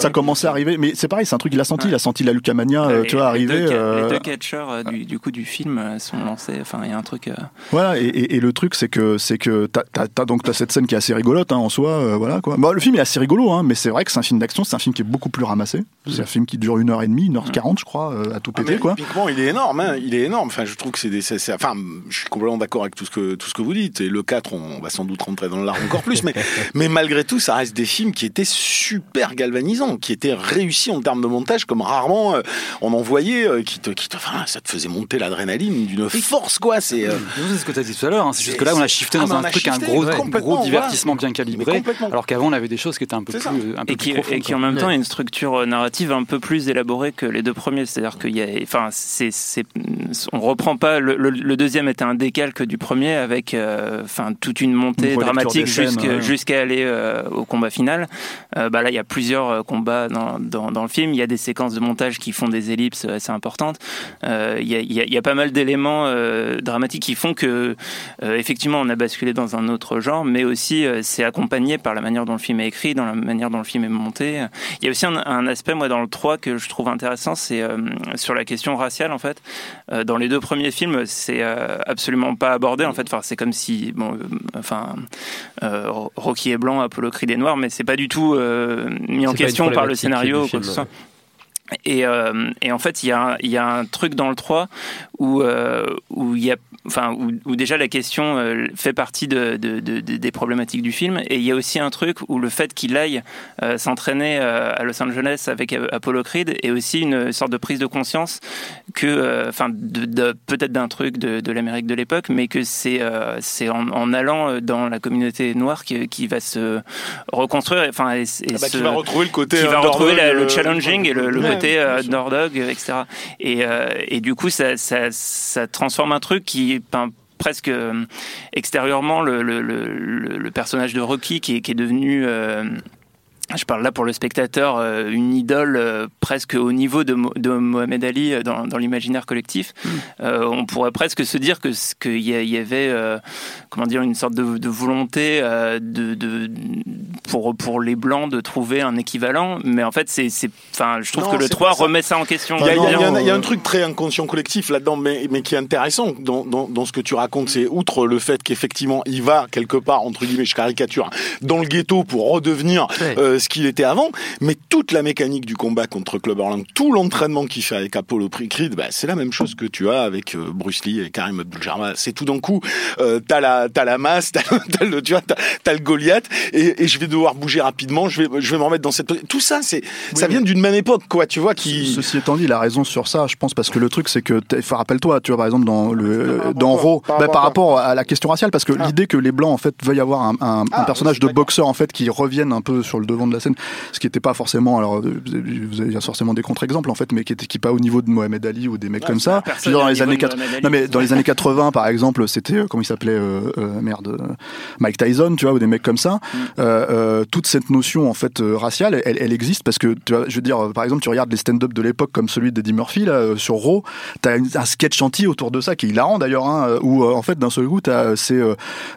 ça commençait à arriver. Mais c'est pareil, c'est un truc qu'il a senti. Il a senti la Lucamania, euh, Les- tu vois, les arriver. deux, ca- euh, les deux catcheurs euh, du, du coup du film sont lancés. Enfin, il y a un truc. euh, Voilà, et, et- et le truc, c'est que c'est que t'as, t'as, t'as- donc t'as cette scène qui est assez rigolote hein, en soi, euh, voilà quoi. Le film est assez rigolo, hein, mais c'est vrai que c'est un film d'action, c'est un film qui est beaucoup plus ramassé. C'est un film qui dure une heure et demie, une heure quarante, je crois, euh, à tout Ah, péter quoi. Typiquement, il est énorme, hein, il est énorme. Enfin, je trouve que c'est des, c'est- c'est- enfin, je suis complètement d'accord avec tout ce que tout ce que vous dites. Et le 4, on, va sans doute rentrer dans l'art encore plus, mais mais malgré tout, ça reste des films qui étaient super galvanisants, qui étaient réussis en termes de montage comme rarement euh, on en voyait, euh, qui te, qui te, enfin, ça te faisait monter l'adrénaline d'une force quoi. C'est euh, C'est ce que tu as dit tout à l'heure. hein. C'est juste que là, on a shifté Ah, dans un truc, un gros, ouais, gros divertissement bien calibré. Alors qu'avant, on avait des choses qui étaient un peu plus, ça. un peu et qui, plus profondes. et qui en même temps Ouais. a une structure euh, narrative un peu plus élaborée que les deux premiers. C'est-à-dire qu'il y a, enfin, c'est, on reprend pas. Le, le- le deuxième était un décalque du premier avec, euh, enfin, toute une montée Une dramatique ouais. jusqu'à aller euh, au combat final. Euh, bah là, il y a plusieurs euh, combats dans, dans, le film. Il y a des séquences de montage qui font des ellipses assez importantes. Euh, Il y, a, y a- pas mal d'éléments euh, dramatiques qui font que, euh, effectivement, on a basculé dans un autre genre, mais aussi euh, c'est accompagné par la manière dont le film est écrit, dans la manière dont le film est monté. Il y a aussi un, aspect, moi, dans le 3 que je trouve intéressant, c'est euh, sur la question raciale, en fait. Euh, dans les deux premiers films, c'est euh, absolument pas abordé, en fait. C'est comme si, bon, euh, enfin, euh, Rocky est blanc, Apollo crie des noirs, mais c'est pas du tout euh, mis en question par le scénario ou quoi que ce soit. Et, euh, et en fait, il y, a un- il y a un truc dans le 3 où, euh, où, il y a, enfin, où, où déjà la question euh, fait partie de, de- de- de- des problématiques du film. Et il y a aussi un truc où le fait qu'il aille euh, s'entraîner euh, à Los Angeles avec Apollo Creed est aussi une sorte de prise de conscience que, euh, enfin, de, de- peut-être d'un truc de, de l'Amérique de l'époque, mais que c'est euh, c'est en, en allant dans la communauté noire qui, qui va se reconstruire, enfin, et, et ah bah, se- qui va retrouver le côté qui va retrouver la- le challenging et le, le ouais, côté euh, underdog, etc. Et, euh, et du coup, ça, ça, ça transforme un truc qui, presque euh, extérieurement, le, personnage de Rocky qui est, qui est devenu... euh, je parle là pour le spectateur, euh, une idole euh, presque au niveau de, Mo- de Mohamed Ali euh, dans, dans l'imaginaire collectif. Euh, on pourrait presque se dire que ce- qu'il y, avait, euh, comment dire, une sorte de, de volonté euh, de, de pour pour les blancs de trouver un équivalent. Mais en fait, c'est, enfin, je trouve Non, que le c'est 3 pas ça. remet ça en question. Il y, a, il y un- il y a un truc très inconscient collectif là-dedans, mais, mais qui est intéressant dans, dans, dans ce que tu racontes. C'est outre le fait qu'effectivement il va quelque part, entre guillemets, je caricature, dans le ghetto pour redevenir Ouais. Ce qu'il était avant, mais toute la mécanique du combat contre Clubberland, tout l'entraînement qu'il fait avec Apollo Creed, bah, c'est la même chose que tu as avec euh, Bruce Lee et Karim Abdul-Jabbar. C'est tout d'un coup, euh, t'as la, t'as la masse, t'as, t'as le, tu vois, t'as, t'as le Goliath, et, et je vais devoir bouger rapidement, je vais, je vais me remettre dans cette, tout ça, c'est, ça vient d'une même époque, quoi, tu vois, qui, Ceci étant dit, il a raison sur ça, je pense, parce que le truc, c'est que, enfin, rappelle-toi, tu vois, par exemple, dans le, dans Raw, Par bah, rapport par à rapport à la question raciale, parce que l'idée que les blancs, en fait, veuillent avoir un, un- un Ah, personnage oui, de d'accord. boxeur, en fait, qui revienne un peu sur le devant de la scène, ce qui n'était pas forcément, alors, euh, vous avez- forcément des contre-exemples, en fait, mais qui était qui pas au niveau de Mohamed Ali ou des mecs comme ça. Dire, dans les années 80, non, mais dans les années 80, par exemple, c'était, euh, comment il s'appelait, euh, euh, merde, Mike Tyson, tu vois, ou des mecs comme ça. Euh, toute cette notion, en fait, raciale, elle, elle existe parce que, tu vois, je veux dire, par exemple, tu regardes les stand-up de l'époque comme celui d'Eddie Murphy, là, sur Raw, t'as un sketch entier autour de ça qui est hilarant d'ailleurs, hein, où, en fait, d'un seul coup, t'as, c'est,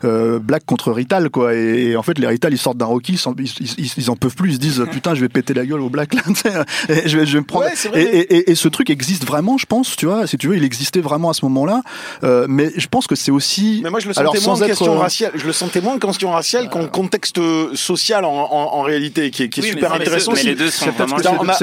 Black contre Rital, quoi, et, et en fait, les Rital, ils sortent d'un Rocky, ils, ils, ils- ils en peuvent plus, ils se disent, putain, je vais péter la gueule au Black, là, et je vais, je vais me prendre. Ouais, et, vrai. et, et- et ce truc existe vraiment, je pense, tu vois, si tu veux, il existait vraiment à ce moment-là, euh, mais je pense que c'est aussi. Mais moi, je le alors, sentais moins en question euh, raciale. Je le sentais moins en question raciale qu'en contexte social en, en, en réalité, qui est, qui est Oui, super mais intéressant. mais aussi. les deux sont C'est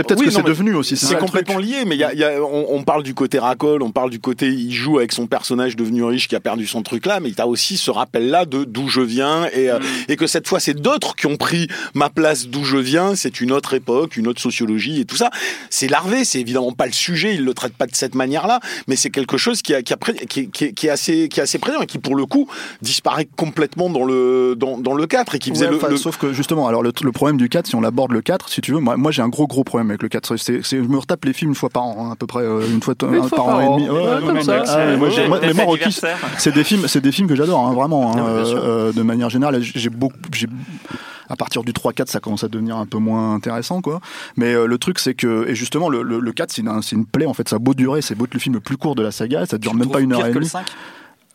peut-être que c'est- devenu aussi. C'est complètement lié, mais il y a, il y a- on, on parle du côté racole, on parle du côté il joue avec son personnage devenu riche qui a perdu son truc là, mais il a aussi ce rappel là de d'où je viens et, euh, et que cette fois c'est d'autres qui ont pris ma place d'où je viens. C'est une autre époque, une autre sociologie et tout ça. C'est larvé, c'est évidemment pas le sujet, il le traite pas de cette manière là, mais c'est quelque chose qui, a, qui, a pré- qui, qui est- qui est assez qui est assez présent et qui pour le coup disparaît complètement dans le dans, dans le 4 et qui faisait Ouais, le, enfin, le- Sauf que justement, alors le, le problème du 4, si on aborde le 4, si tu veux, moi, moi j'ai un gros gros problème avec le 4. C'est, c'est- je me retape les films une fois par an, hein, à peu près euh, une fois, Une un fois par par an et demi. Ouais, Ouais, comme ça. ah, moi, moi, c'est des films, c'est des films que j'adore, hein, vraiment. hein, euh, euh, de manière générale, j'ai beaucoup, à partir du 3-4, ça commence à devenir un peu moins intéressant, quoi. Mais euh, le truc, c'est que, et justement, le, le, le 4, c'est une, une plaie, en fait, ça a beau durer, c'est beau être le film le plus court de la saga, ça dure Tu même pas une heure et demie.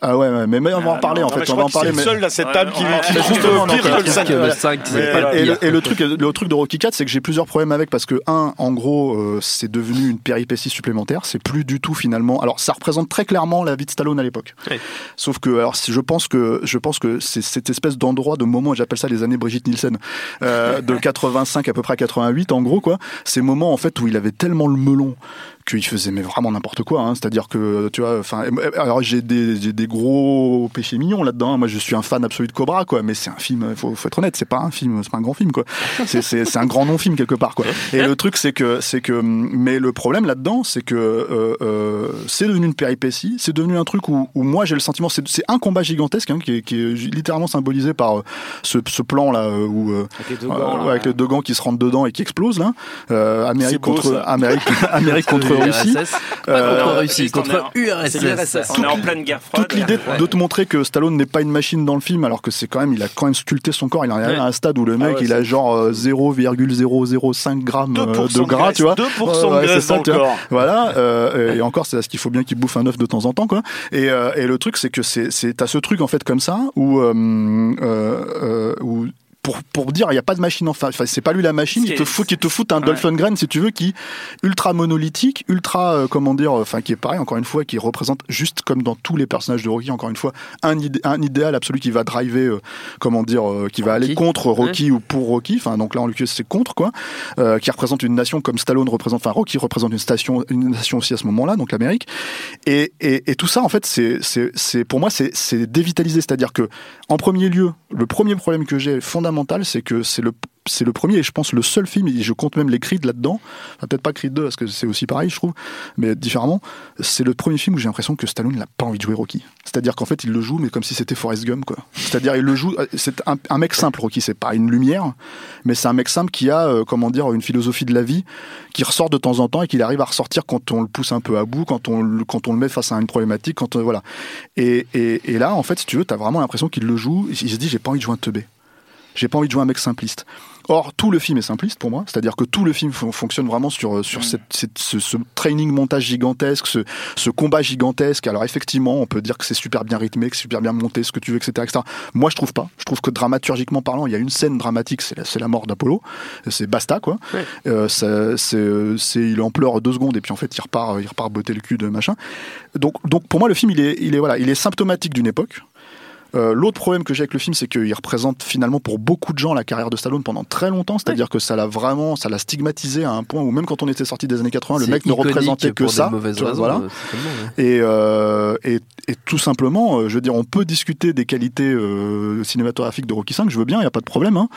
5 Ah ouais, ouais, mais, mais on va en parler en Ah, fait, on va en c'est parler. le mais- seul à cette table ouais, qui trouve justement, pire que le euh, cinq. que le Ouais. 5, c'est Mais- pas le Et, le, et le truc, le truc de Rocky 4, c'est que j'ai plusieurs problèmes avec parce que un, en gros, euh, c'est devenu une péripétie supplémentaire. C'est plus du tout finalement. Alors, ça représente très clairement la vie de Stallone à l'époque. Ouais. Sauf que, alors, je pense que je pense que c'est cette espèce d'endroit, de moment, j'appelle ça les années Brigitte Nielsen, euh, de 85 à peu près à 88, en gros quoi. Ces moments en fait où il avait tellement le melon qu'il faisait mais vraiment n'importe quoi. Hein. C'est-à-dire que tu vois, enfin, alors j'ai des, j'ai des gros péchés mignons là-dedans. hein. Moi, je suis un fan absolu de Cobra, quoi. Mais c'est un film. Faut, faut être honnête, c'est pas un film, c'est pas un grand film, quoi. C'est, c'est, c'est un grand non film quelque part, quoi. Et le truc, c'est que, c'est que, mais le problème là-dedans, c'est que euh, euh, c'est devenu une péripétie. C'est devenu un truc où, où moi j'ai le sentiment, c'est, c'est un combat gigantesque hein, qui, est, qui est littéralement symbolisé par euh, ce, ce plan là euh, où euh, Avec les deux euh, gants, ouais, avec les deux gants qui se rentrent dedans et qui explosent là. Euh, Amérique beau, contre ça. Amérique, Amérique contre Russie. Euh, contre Russie, on contre URSS. On est en pleine guerre froide. toute l'idée de te montrer que Stallone n'est pas une machine dans le film, alors que c'est quand même, il a quand même sculpté son corps. Il en est à un stade où le mec, Ah ouais, il a genre euh, 0,005 grammes euh, 2% de gras, tu vois. 2% Ouais, de graisse dans le corps. Voilà, euh, et encore, c'est parce qu'il faut bien qu'il bouffe un œuf de temps en temps, quoi. Et, euh, le truc, c'est que c'est, t'as ce truc en fait comme ça où, euh, euh, euh, où pour, pour dire, il n'y a pas de machine enfin, c'est pas lui la machine, il te fout, il te fout un Ouais. Dolph Lundgren, si tu veux, qui ultra monolithique, ultra, euh, comment dire, enfin, qui est pareil, encore une fois, qui représente juste comme dans tous les personnages de Rocky, encore une fois, un, idé- un idéal absolu qui va driver, euh, comment dire, euh, qui va Rocky. aller contre Rocky ou pour Rocky, enfin, donc là, en l'occurrence, c'est contre, quoi, qui représente une nation comme Stallone représente, enfin, Rocky représente une station, une nation aussi à ce moment-là, donc l'Amérique. Et, et, et tout ça, en fait, c'est, pour moi, c'est, c'est dévitalisé. C'est-à-dire que, en premier lieu, le premier problème que j'ai fondamental, c'est que c'est le, c'est le premier et je pense le seul film, et je compte même les Creed là-dedans, peut-être pas Creed 2 parce que c'est aussi pareil, je trouve, mais différemment, c'est le premier film où j'ai l'impression que Stallone n'a pas envie de jouer Rocky. C'est-à-dire qu'en fait, il le joue, mais comme si c'était Forrest Gump. C'est-à-dire, il le joue, euh, c'est un, mec simple, Rocky, c'est pas une lumière, mais c'est un mec simple qui a, euh, comment dire, une philosophie de la vie qui ressort de temps en temps et qu'il arrive à ressortir quand on le pousse un peu à bout, quand on, quand on le met face à une problématique, quand euh, voilà. Et, et là, en fait, si tu veux, t'as vraiment l'impression qu'il le joue. Il se dit, j'ai pas envie de jouer un teubé. J'ai pas envie de jouer un mec simpliste. Or, tout le film est simpliste pour moi, c'est-à-dire que tout le film fon- fonctionne vraiment sur, euh, sur cette, cette- ce, ce training montage gigantesque, ce, ce combat gigantesque. Alors effectivement, on peut dire que c'est super bien rythmé, que c'est super bien monté, ce que tu veux, etc., etc. Moi, je trouve pas. Je trouve que dramaturgiquement parlant, il y a une scène dramatique, c'est la, mort d'Apollo, c'est basta quoi. Euh, ça- il en pleure deux secondes et puis en fait il repart, il repart botter le cul de machin. Donc, donc pour moi, le film, il est, il est voilà, il est symptomatique d'une époque. Euh, L'autre problème que j'ai avec le film, c'est qu'il représente finalement pour beaucoup de gens la carrière de Stallone pendant très longtemps. C'est-à-dire que ça l'a vraiment, ça l'a stigmatisé à un point où même quand on était sorti des années 80, le mec ne représentait que ça. vois, voilà. euh, ouais. Et, euh, et, et tout simplement, euh, je veux dire, on peut discuter des qualités euh, cinématographiques de Rocky 5, je veux bien, il n'y a pas de problème. Hein.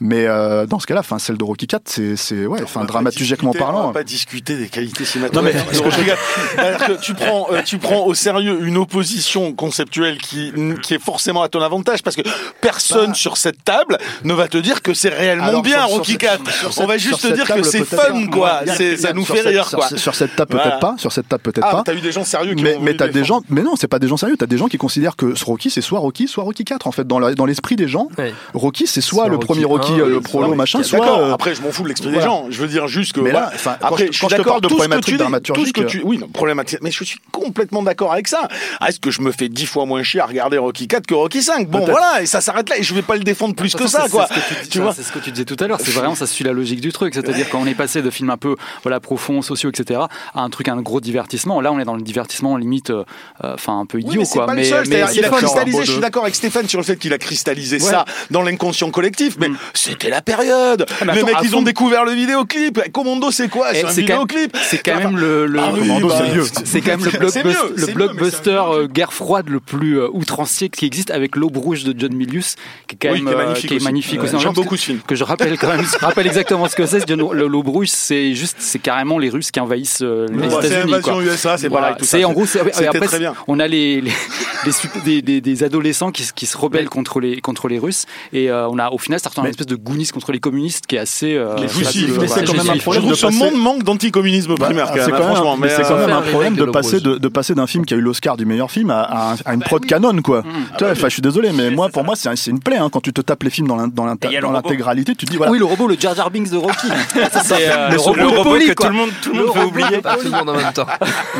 Mais euh, dans ce cas-là, celle de Rocky 4, c'est, c'est ouais, enfin, dramaturgiquement discuter- On parlant. va pas discuter des qualités Non, mais- cinématographiques. de Rocky. C'est-à-dire que tu prends, euh, tu prends au sérieux une opposition conceptuelle qui, qui est forcément à ton avantage parce que personne Bah. sur cette table ne va te dire que c'est réellement Alors, bien sur- Rocky cette- 4. sur On cette- va juste te dire que c'est fun, quoi. C'est, ça bien, nous fait rire, sur- quoi. Sur, cette table, peut-être Voilà. pas. Sur cette table, peut-être Ah, pas. t'as eu des gens sérieux qui mais, mais t'as des gens, mais non, c'est pas des gens sérieux. T'as des gens qui considèrent que ce Rocky, c'est soit Rocky, soit Rocky 4. En fait, dans l'esprit des gens. Rocky, c'est soit, le premier Rocky, 1, euh, le prolo, machin, soit. Euh, Après, je m'en fous de l'esprit voilà. des gens. Je veux dire juste que. Mais là, Après, je- suis quand je te d'accord. de problématique dramaturgique, tout ce que tu- oui, non, problématique. Mais je suis complètement d'accord avec ça. Ah, Est-ce que je me fais dix fois moins chier à regarder Rocky 4 que Rocky 5 Bon, voilà, et ça s'arrête là. Et je vais pas le défendre plus que ça, quoi. c'est ce que tu vois C'est ce que tu disais tout à l'heure. C'est vraiment, ça suit la logique du truc. C'est-à-dire quand on est passé de films un peu, voilà, profonds, sociaux, etc., à un truc, un gros divertissement. Là, on est dans le divertissement limite, euh, euh, enfin, un peu idiot, quoi. pas mais, il a cristallisé. Je suis d'accord avec Stéphane sur le fait qu'il a cristallisé ça dans l'inconscient collectif. Mais Mm. C'était la période. mais les attends, mecs, à ils ont découvert le vidéoclip. Commando, c'est quoi Et C'est un c'est quand même- vidéoclip. C'est quand même le, le, Ah oui, Commando, bah, c'est mieux. c'est- C'est quand même le, c'est blockbuster- mieux, le c'est mieux, mais c'est blockbuster euh, vidéoclip. guerre froide le plus euh, outrancier qui existe avec l'aube rouge de John Milius, qui est quand Oui, même qui est euh, magnifique qui est aussi. magnifique aussi. J'aime que- beaucoup ce film. que je rappelle quand même, je rappelle exactement ce que c'est. L'aube rouge, c'est juste, c'est carrément les Russes qui envahissent les C'est États-Unis. invasion quoi. USA, c'est Voilà. C'est en gros, c'est- on a les, les, les des, des, des adolescents qui, se- qui se rebellent contre les contre les Russes et euh, on a au final certains espèce de Goonies contre les communistes qui est assez. euh, Les mais c'est quand même un jouissif. Je problème trouve de ce passer- monde manque d'anticommunisme primaire, Bah, même, quand hein, franchement. mais c'est quand même un problème de passer de, passer d'un film qui a eu l'Oscar du meilleur film à, à un- à une prod canon quoi. Ah Tu vois, enfin, je suis désolé, mais moi, pour moi, c'est un- c'est une plaie hein, quand tu te tapes les films dans l'intégralité. Tu te dis voilà. Oui, le robot, le Jar Jar Binks de Rocky. C'est euh, Mais le robot, que tout le monde, tout le monde veut oublier. Tout le monde en même temps.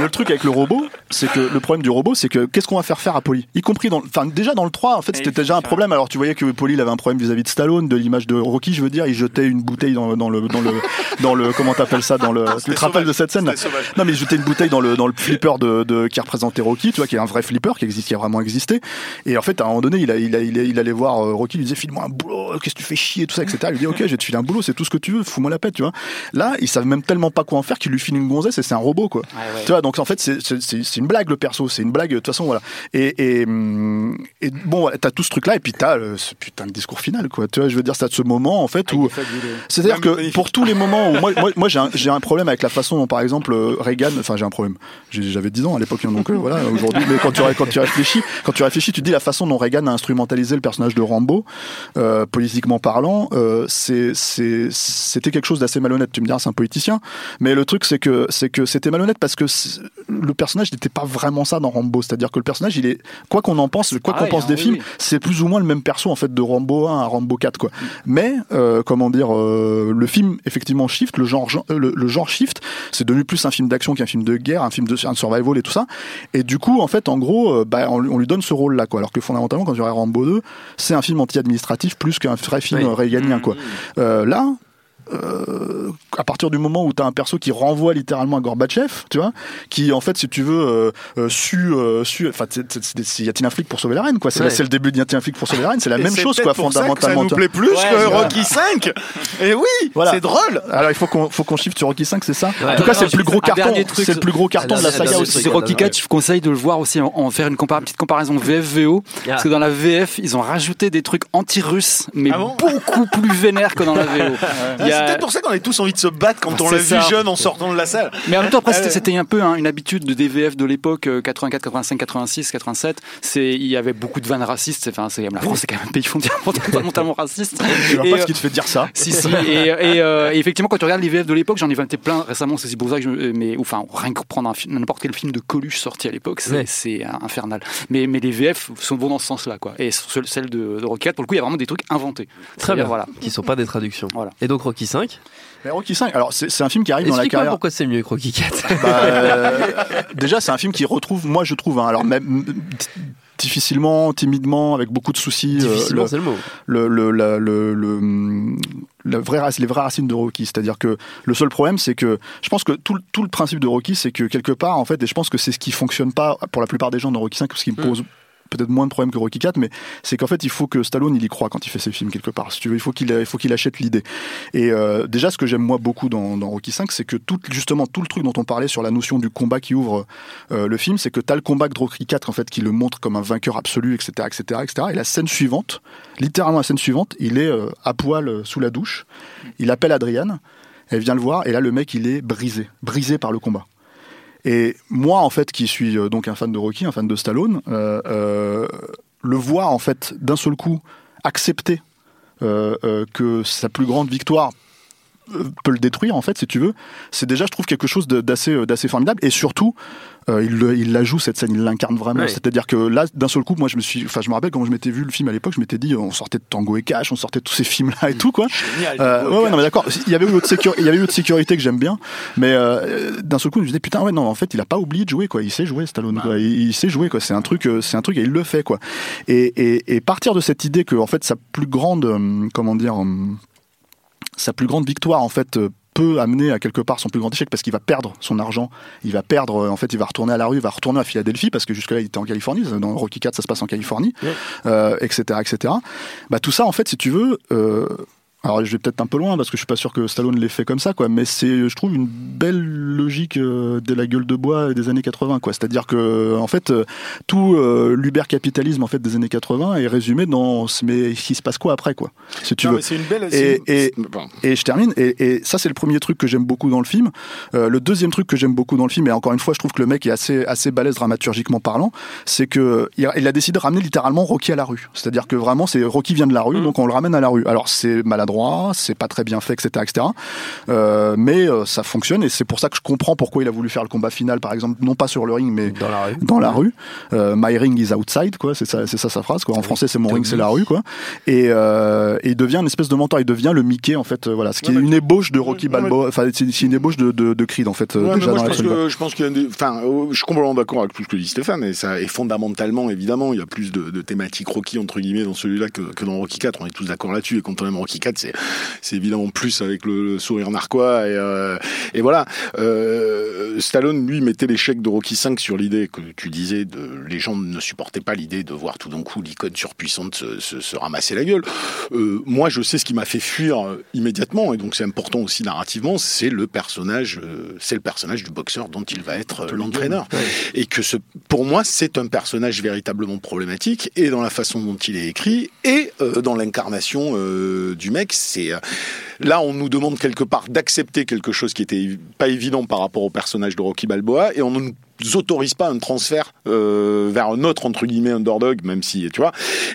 Le truc avec le robot, c'est que le problème du robot, c'est que qu'est-ce qu'on va faire faire à Polly Y compris dans, enfin déjà dans le 3, en fait, c'était déjà un problème. Alors tu voyais que Polly il avait un problème vis-à-vis de Stallone, de l'image de Rocky, je veux dire, il jetait une bouteille dans, dans le dans le dans le comment t'appelles ça dans le. Tu te rappelles de cette scène là. Non mais il jetait une bouteille dans le dans le flipper de, de qui représentait Rocky, tu vois, qui est un vrai flipper qui existe, qui a vraiment existé. Et en fait, à un moment donné, il a, il a, il, a- il allait voir euh, Rocky, il lui disait file-moi un boulot, qu'est-ce que tu fais chier, tout ça, etc. Il lui dit ok, je vais te filer un boulot, c'est tout ce que tu veux, fous-moi la paix, tu vois. Là, ils savent même tellement pas quoi en faire qu'il lui file une gonzesse et c'est un robot quoi. Ouais. Tu vois, donc en fait, c'est- une blague le perso, c'est une blague de toute façon, voilà. Et, et, hum, et bon, t'as tout ce truc-là, et puis t'as euh, ce putain de discours final, quoi. Tu vois, je veux dire, c'est ce moment en fait où. C'est-à-dire que pour tous les moments où moi, moi, moi, j'ai un, problème avec la façon dont, par exemple, euh, Reagan, enfin j'ai un problème. J'avais 10 ans à l'époque, hein, donc euh, voilà, aujourd'hui. Mais quand tu, quand tu réfléchis, quand tu réfléchis, tu te dis la façon dont Reagan a instrumentalisé le personnage de Rambo, euh, politiquement parlant, euh, c'est- c'était quelque chose d'assez malhonnête. Tu me diras, c'est un politicien, mais le truc c'est que c'est que c'était malhonnête parce que le personnage n'était pas vraiment ça dans Rambo. C'est-à-dire que le personnage, il est quoi qu'on en pense, quoi qu'on pareil, pense hein, des oui, films, oui. c'est plus ou moins le même perso en fait de Rambo 1 à Rambo 4 quoi. Mais euh, comment dire, euh, le film effectivement shift, le genre euh, le, le genre shift, c'est devenu plus un film d'action qu'un film de guerre, un film de un survival et tout ça. Et du coup en fait en gros, euh, bah, on, lui- on lui donne ce rôle là quoi. Alors que fondamentalement quand tu regardes Rambo 2, c'est un film anti-administratif plus qu'un vrai film Oui. réganien Mmh. quoi. Euh, là. Euh, à partir du moment où tu as un perso qui renvoie littéralement à Gorbatchev, tu vois, qui en fait, si tu veux, euh, euh, su, euh, su, enfin, c'est- c'est- c'est c'est Yatin un flic pour sauver la reine, quoi. C'est Ouais. le début de Yatin un flic pour sauver la reine, c'est la Et même chose, quoi, pour ça que fondamentalement. Ça nous plaît plus Ouais, que. Rocky 5 Et oui, Voilà. c'est drôle. Alors il faut qu'on faut qu'on shift sur Rocky 5, c'est ça? Ouais. En tout cas, c'est le plus gros carton, dernier truc. c'est le plus gros carton de la saga aussi. Rocky Ouais. 4, je vous conseille de le voir aussi, en, faire une petite comparaison VF-VO. Parce que dans la VF, ils ont rajouté des trucs anti-russes, mais Ah beaucoup plus vénères que dans la VO. Il y a- C'est peut-être pour ça qu'on a tous envie de se battre quand on l'a vu jeune en sortant de la salle. Mais en même temps, après, Ah c'était un peu hein, une habitude de DVF de l'époque, euh, 84, 85, 86, 87. C'est, il y avait beaucoup de vannes racistes. Enfin, c'est, la France, c'est quand même un pays fondamentalement raciste. Je vois Et, pas euh, ce qui te fait dire ça. Si, si. Et, et, euh, et effectivement, quand tu regardes les VF de l'époque, j'en ai inventé plein récemment. C'est pour ça que je. euh, Mais enfin, rien que prendre n'importe quel film de Coluche sorti à l'époque, c'est Ouais. infernal. Mais, mais les VF sont vont dans ce sens-là, quoi. Et sur celle de, de Rocky 4, pour le coup, il y a vraiment des trucs inventés. Très bien. Voilà. Qui sont pas des traductions. Voilà. Et donc Rocky 5 Mais Rocky 5, alors c'est un film qui arrive dans la carrière. pourquoi c'est mieux que Rocky 4. Bah, euh, déjà, c'est un film qui retrouve, moi je trouve, hein, alors même difficilement, timidement, avec beaucoup de soucis. euh, Difficilement, le- c'est le mot. le, le, la- le, le- la vraie, rac- les vraies racines de Rocky. C'est-à-dire que le seul problème, c'est que je pense que tout, le- tout le principe de Rocky, c'est que quelque part, en fait, et je pense que c'est ce qui fonctionne pas pour la plupart des gens dans Rocky 5, ce qui me pose peut-être moins de problèmes que Rocky 4, mais c'est qu'en fait, il faut que Stallone, il y croit quand il fait ses films quelque part. Il faut qu'il, achète l'idée. Et euh, déjà, ce que j'aime moi beaucoup dans, dans Rocky 5, c'est que tout, justement, tout le truc dont on parlait sur la notion du combat qui ouvre euh, le film, c'est que tu as le combat de Rocky 4, en fait, qui le montre comme un vainqueur absolu, etc., etc., etc. Et la scène suivante, littéralement la scène suivante, il est euh, à poil sous la douche, il appelle Adriane, elle vient le voir, et là, le mec, il est brisé, brisé par le combat. Et moi, en fait, qui suis euh, donc un fan de Rocky, un fan de Stallone, euh, euh, le voir, en fait, d'un seul coup, accepter que sa plus grande victoire peut le détruire, en fait, si tu veux, c'est déjà, je trouve, quelque chose d'assez formidable. Et surtout, euh, il, le- il la joue, cette scène, il l'incarne vraiment. Ouais. C'est-à-dire que là, d'un seul coup, moi, je me suis. Enfin, je me rappelle quand je m'étais vu le film à l'époque, je m'étais dit, on sortait de Tango et Cash, on sortait de tous ces films-là et tout, quoi. Euh, ouais, ouais, non, mais d'accord. Il y avait eu autre sécurité, il y avait eu autre sécurité que j'aime bien, mais euh, d'un seul coup, je me disais putain, ouais, non, en fait, il a pas oublié de jouer, quoi. Il sait jouer, Stallone, quoi. Il, il sait jouer, quoi. C'est un truc, c'est un truc, et il le fait, quoi. Et, et, et partir de cette idée que, en fait, sa plus grande, comment dire, sa plus grande victoire, en fait. Peut amener à quelque part son plus grand échec parce qu'il va perdre son argent, il va perdre, euh, en fait, il va retourner à la rue, il va retourner à Philadelphie parce que jusque-là il était en Californie, dans Rocky 4 ça se passe en Californie, Ouais. euh, etc., etc. Bah tout ça, en fait, si tu veux, euh, alors je vais peut-être un peu loin parce que je suis pas sûr que Stallone l'ait fait comme ça, quoi, mais c'est, je trouve, une belle logique euh, de la gueule de bois des années 80, quoi. C'est-à-dire que, en fait, euh, tout euh, l'uber-capitalisme en fait des années 80 est résumé dans, mais il se passe quoi après, quoi, si tu Non, veux. mais c'est une belle. Et- et-. Et je termine, et, et ça c'est le premier truc que j'aime beaucoup dans le film. Euh, le deuxième truc que j'aime beaucoup dans le film, et encore une fois je trouve que le mec est assez, assez balèze dramaturgiquement parlant, c'est que il a, il a décidé de ramener littéralement Rocky à la rue. C'est-à-dire que vraiment c'est Rocky vient de la rue, donc on le ramène à la rue. Alors c'est maladroit maladroit, c'est pas très bien fait, etc., etc. Euh, mais euh, ça fonctionne et c'est pour ça que je comprends pourquoi il a voulu faire le combat final, par exemple, non pas sur le ring, mais Dans la rue. dans la rue. Euh, my ring is outside, quoi. C'est ça, c'est ça sa phrase, quoi. En français, c'est mon ring, c'est la rue, quoi. Et, et il devient une espèce de mentor. Il devient le Mickey, en fait. Voilà, ce qui Ouais, est une ébauche de Rocky Ouais, Balboa. Enfin, c'est une ébauche de, de, de Creed, en fait. Ouais, mais déjà moi, dans je la pense, que, je pense qu'il y a des, enfin, je suis complètement d'accord avec tout ce que dit Stéphane, et ça, et fondamentalement, évidemment, il y a plus de, de thématiques Rocky, entre guillemets, dans celui-là que, que dans Rocky 4. On est tous d'accord là-dessus, et quand on aime Rocky 4, c'est, évidemment plus avec le, le sourire narquois, et, euh, et voilà. Euh, Stallone, lui, mettait l'échec de Rocky 5 sur l'idée que tu disais de, les gens ne supportaient pas l'idée de voir tout d'un coup l'icône surpuissante se, se, se ramasser la gueule. Euh, moi, je sais ce qui m'a fait fuir immédiatement, et donc c'est important aussi narrativement, c'est le personnage, c'est le personnage du boxeur dont il va être l'entraîneur. Et que ce, pour moi, c'est un personnage véritablement problématique, et dans la façon dont il est écrit, et dans l'incarnation du mec, euh, là on nous demande quelque part d'accepter quelque chose qui était pas évident par rapport au personnage de Rocky Balboa, et on nous autorise pas un transfert euh, vers un autre entre guillemets underdog même si tu vois.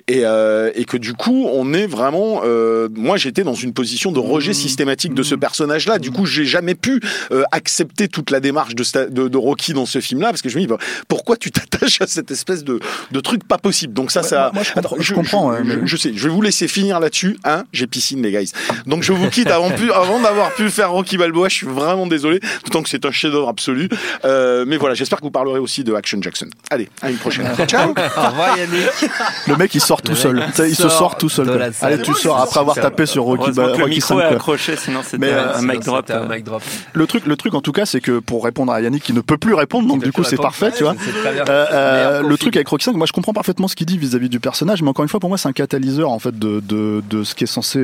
Et, euh, et que du coup on est vraiment euh, moi j'étais dans une position de rejet systématique de ce personnage là du coup j'ai jamais pu euh, accepter toute la démarche de, de, de Rocky dans ce film là parce que je me dis bah, pourquoi tu t'attaches à cette espèce de, de truc pas possible? Donc ça Ouais, ça moi, je comprends- je comprends, mais- je sais je vais vous laisser finir là-dessus hein j'ai piscine les guys. Donc je vous quitte avant, pu- avant d'avoir pu faire Rocky Balboa je suis vraiment désolé d'autant que c'est un chef-d'œuvre absolu. Euh, mais voilà j'espère que vous parlerez aussi de Action Jackson allez à une prochaine ciao Au revoir Yannick. Le mec, il sort tout seul. Il se sort tout seul. Allez, tu sors après avoir tapé sur Rocky, le Rocky micro 5. est accroché, sinon c'était Mais, un, euh, un mic drop. C'était un mic drop. Le truc, le truc en tout cas, c'est que pour répondre à Yannick qui ne peut plus répondre, donc du coup c'est parfait, tu vois. Euh, euh, le truc avec Rocky 5, moi je comprends parfaitement ce qu'il dit vis-à-vis du personnage, mais encore une fois pour moi c'est un catalyseur en fait de, de, ce qui est censé,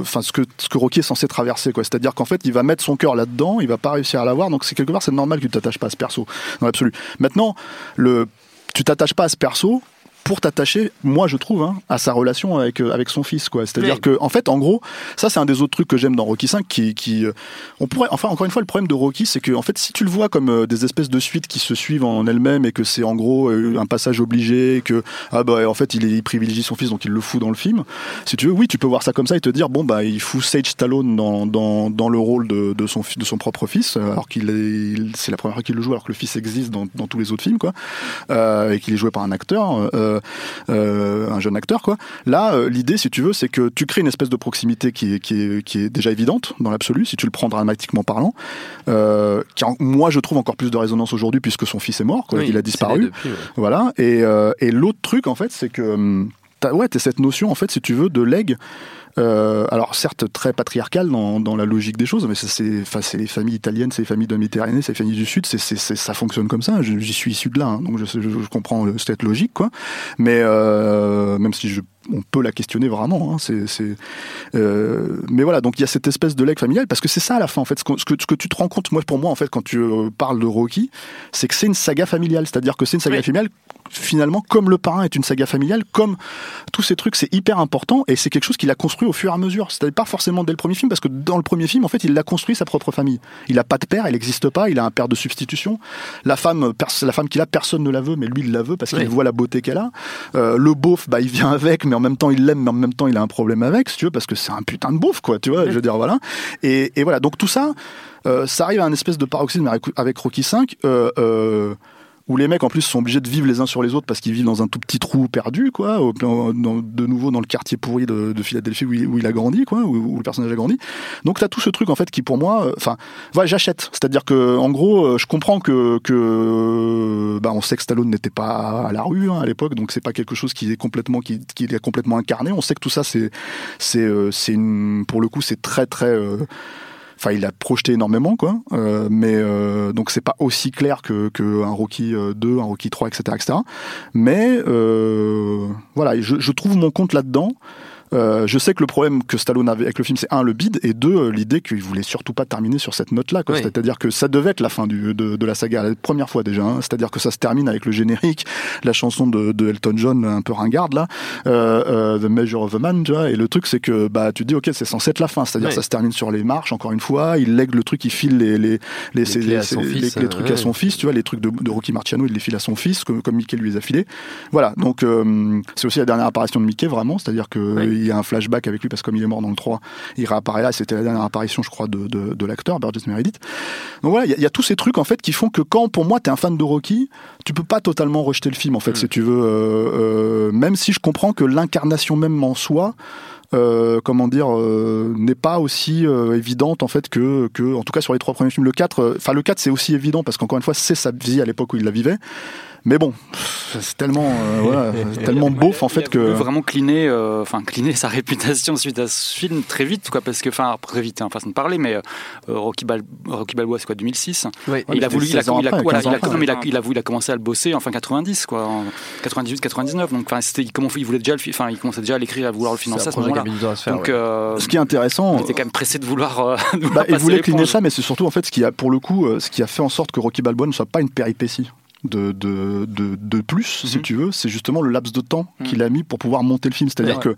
enfin ce que ce que Rocky est censé traverser quoi. C'est-à-dire qu'en fait il va mettre son cœur là-dedans, il va pas réussir à l'avoir, donc c'est quelque part c'est normal que tu t'attaches pas à ce perso dans l'absolu. Maintenant le tu t'attaches pas à ce perso pour t'attacher, moi je trouve, hein, à sa relation avec euh, avec son fils, quoi. C'est-à-dire Oui. que, en fait, en gros, ça c'est un des autres trucs que j'aime dans Rocky 5, qui, qui, euh, on pourrait, enfin encore une fois, le problème de Rocky, c'est que en fait, si tu le vois comme euh, des espèces de suites qui se suivent en elles-mêmes et que c'est en gros euh, un passage obligé, que ah bah en fait il, il privilégie son fils donc il le fout dans le film. Si tu veux, oui, tu peux voir ça comme ça et te dire bon bah il fout Sage Stallone dans dans, dans le rôle de, de son de son propre fils, euh, alors qu'il est, c'est la première fois qu'il le joue alors que le fils existe dans, dans tous les autres films quoi, euh, et qu'il est joué par un acteur. Euh, euh, un jeune acteur quoi. Là, euh, l'idée, si tu veux, c'est que tu crées une espèce de proximité qui est, qui est, qui est déjà évidente dans l'absolu, si tu le prends dramatiquement parlant, qui en- moi je trouve encore plus de résonance aujourd'hui puisque son fils est mort, quoi, Oui, il a disparu. depuis, ouais. Voilà. Et, et l'autre truc, en fait, c'est que hum, ouais, t'as cette notion, en fait, si tu veux, de leg. Euh, alors certes très patriarcal dans, dans la logique des choses, mais c'est enfin, les familles italiennes, c'est les familles de Méditerranée, c'est les familles du Sud, c'est ça fonctionne comme ça. J'y suis issu de là, hein, donc je, je, je comprends cette logique, quoi. Mais euh, même si je, on peut la questionner vraiment, hein, c'est euh, mais voilà, donc il y a cette espèce de leg familial parce que c'est ça à la fin en fait. Ce que, ce tu te rends compte, moi pour moi en fait, quand tu parles de Rocky, c'est que c'est une saga familiale, c'est-à-dire que c'est une saga Oui. familiale finalement comme le parrain est une saga familiale, comme tous ces trucs, c'est hyper important et c'est quelque chose qu'il a construit au fur et à mesure. C'est pas forcément dès le premier film parce que dans le premier film en fait il a construit sa propre famille. Il a pas de père, elle n'existe pas, il a un père de substitution. La femme, la femme qu'il a, personne ne la veut, mais lui il la veut parce qu'il Oui. voit la beauté qu'elle a. Euh, le beauf, bah il vient avec, mais en même temps il l'aime, mais en même temps il a un problème avec, si tu veux, parce que c'est un putain de beauf quoi, tu vois. Je veux dire voilà. Et, et voilà, donc tout ça, euh, ça arrive à un espèce de paroxysme avec, avec Rocky 5. Euh, euh, où les mecs en plus sont obligés de vivre les uns sur les autres parce qu'ils vivent dans un tout petit trou perdu, quoi, de nouveau dans le quartier pourri de, de Philadelphie où il, a grandi, quoi, où, le personnage a grandi. Donc t'as tout ce truc en fait qui pour moi, euh, enfin, j'achète. C'est-à-dire que en gros, euh, je comprends que que bah on sait que Stallone n'était pas à la rue hein, à l'époque, donc c'est pas quelque chose qui est complètement qui, qui est complètement incarné. On sait que tout ça c'est c'est euh, c'est pour le coup c'est très très euh, Enfin, il a projeté énormément, quoi. Euh, mais euh, donc c'est pas aussi clair que, que un Rocky euh, 2, un Rocky 3, etc., etc. Mais euh, voilà, je, je trouve mon compte là-dedans. Euh, je sais que le problème que Stallone avait avec le film, c'est un le bide et deux euh, l'idée qu'il voulait surtout pas terminer sur cette note-là. Oui. C'est-à-dire que ça devait être la fin du, de, de la saga, la première fois déjà. hein. C'est-à-dire que ça se termine avec le générique, la chanson de, de Elton John un peu ringarde là, euh, euh, The Measure of a Man. Tu vois, et le truc c'est que bah tu te dis ok c'est censé être la fin. C'est-à-dire Oui. ça se termine sur les marches encore une fois. Il lègue le truc, il file les les les, les- fils, les trucs ouais. à son fils. Tu vois les trucs de, de Rocky Marciano, il les file à son fils comme, comme Mickey lui les a filés. Voilà donc euh, c'est aussi la dernière apparition de Mickey vraiment. C'est-à-dire que Oui. Il y a un flashback avec lui parce que comme il est mort dans le 3, il réapparaît là. C'était la dernière apparition, je crois, de, de, de l'acteur Burgess Meredith. Donc voilà, il y, a- il y a tous ces trucs en fait qui font que quand, pour moi, t'es un fan de Rocky, tu peux pas totalement rejeter le film en fait, si tu veux. euh, euh, même si je comprends que l'incarnation même en soi. euh, comment dire euh, n'est pas aussi euh, évidente en fait que, que en tout cas sur les trois premiers films le 4 euh, enfin le 4 c'est aussi évident parce qu'encore une fois c'est sa vie à l'époque où il la vivait mais bon c'est tellement euh, voilà, c'est tellement beauf en fait il a voulu que vraiment cliner, euh, enfin cliner sa réputation suite à ce film très vite, quoi, parce que, enfin très vite, hein, façon de parler, mais euh, Rocky, Bal Rocky Balboa, c'est quoi, 2006 Oui. Et il a voulu, il a, 16 ans il a- après, voilà, 15 ans il a- après. non, mais il a, il a voulu, il a commencé à le bosser en fin 90, quoi, en 98, 99. Donc, enfin, c'était, il, comment, il voulait déjà, enfin, il commençait déjà à l'écrire, à vouloir le financer à ce moment-là. Donc, euh, ce qui est intéressant il était quand même pressé de vouloir. euh, de vouloir Bah, il voulait l'éponge. ça, mais c'est surtout en fait ce qui a, pour le coup, ce qui a fait en sorte que Rocky Balboa ne soit pas une péripétie de, de, de, de plus, si Mhm. tu veux. C'est justement le laps de temps Mhm. qu'il a mis pour pouvoir monter le film. C'est-à-dire Ouais. que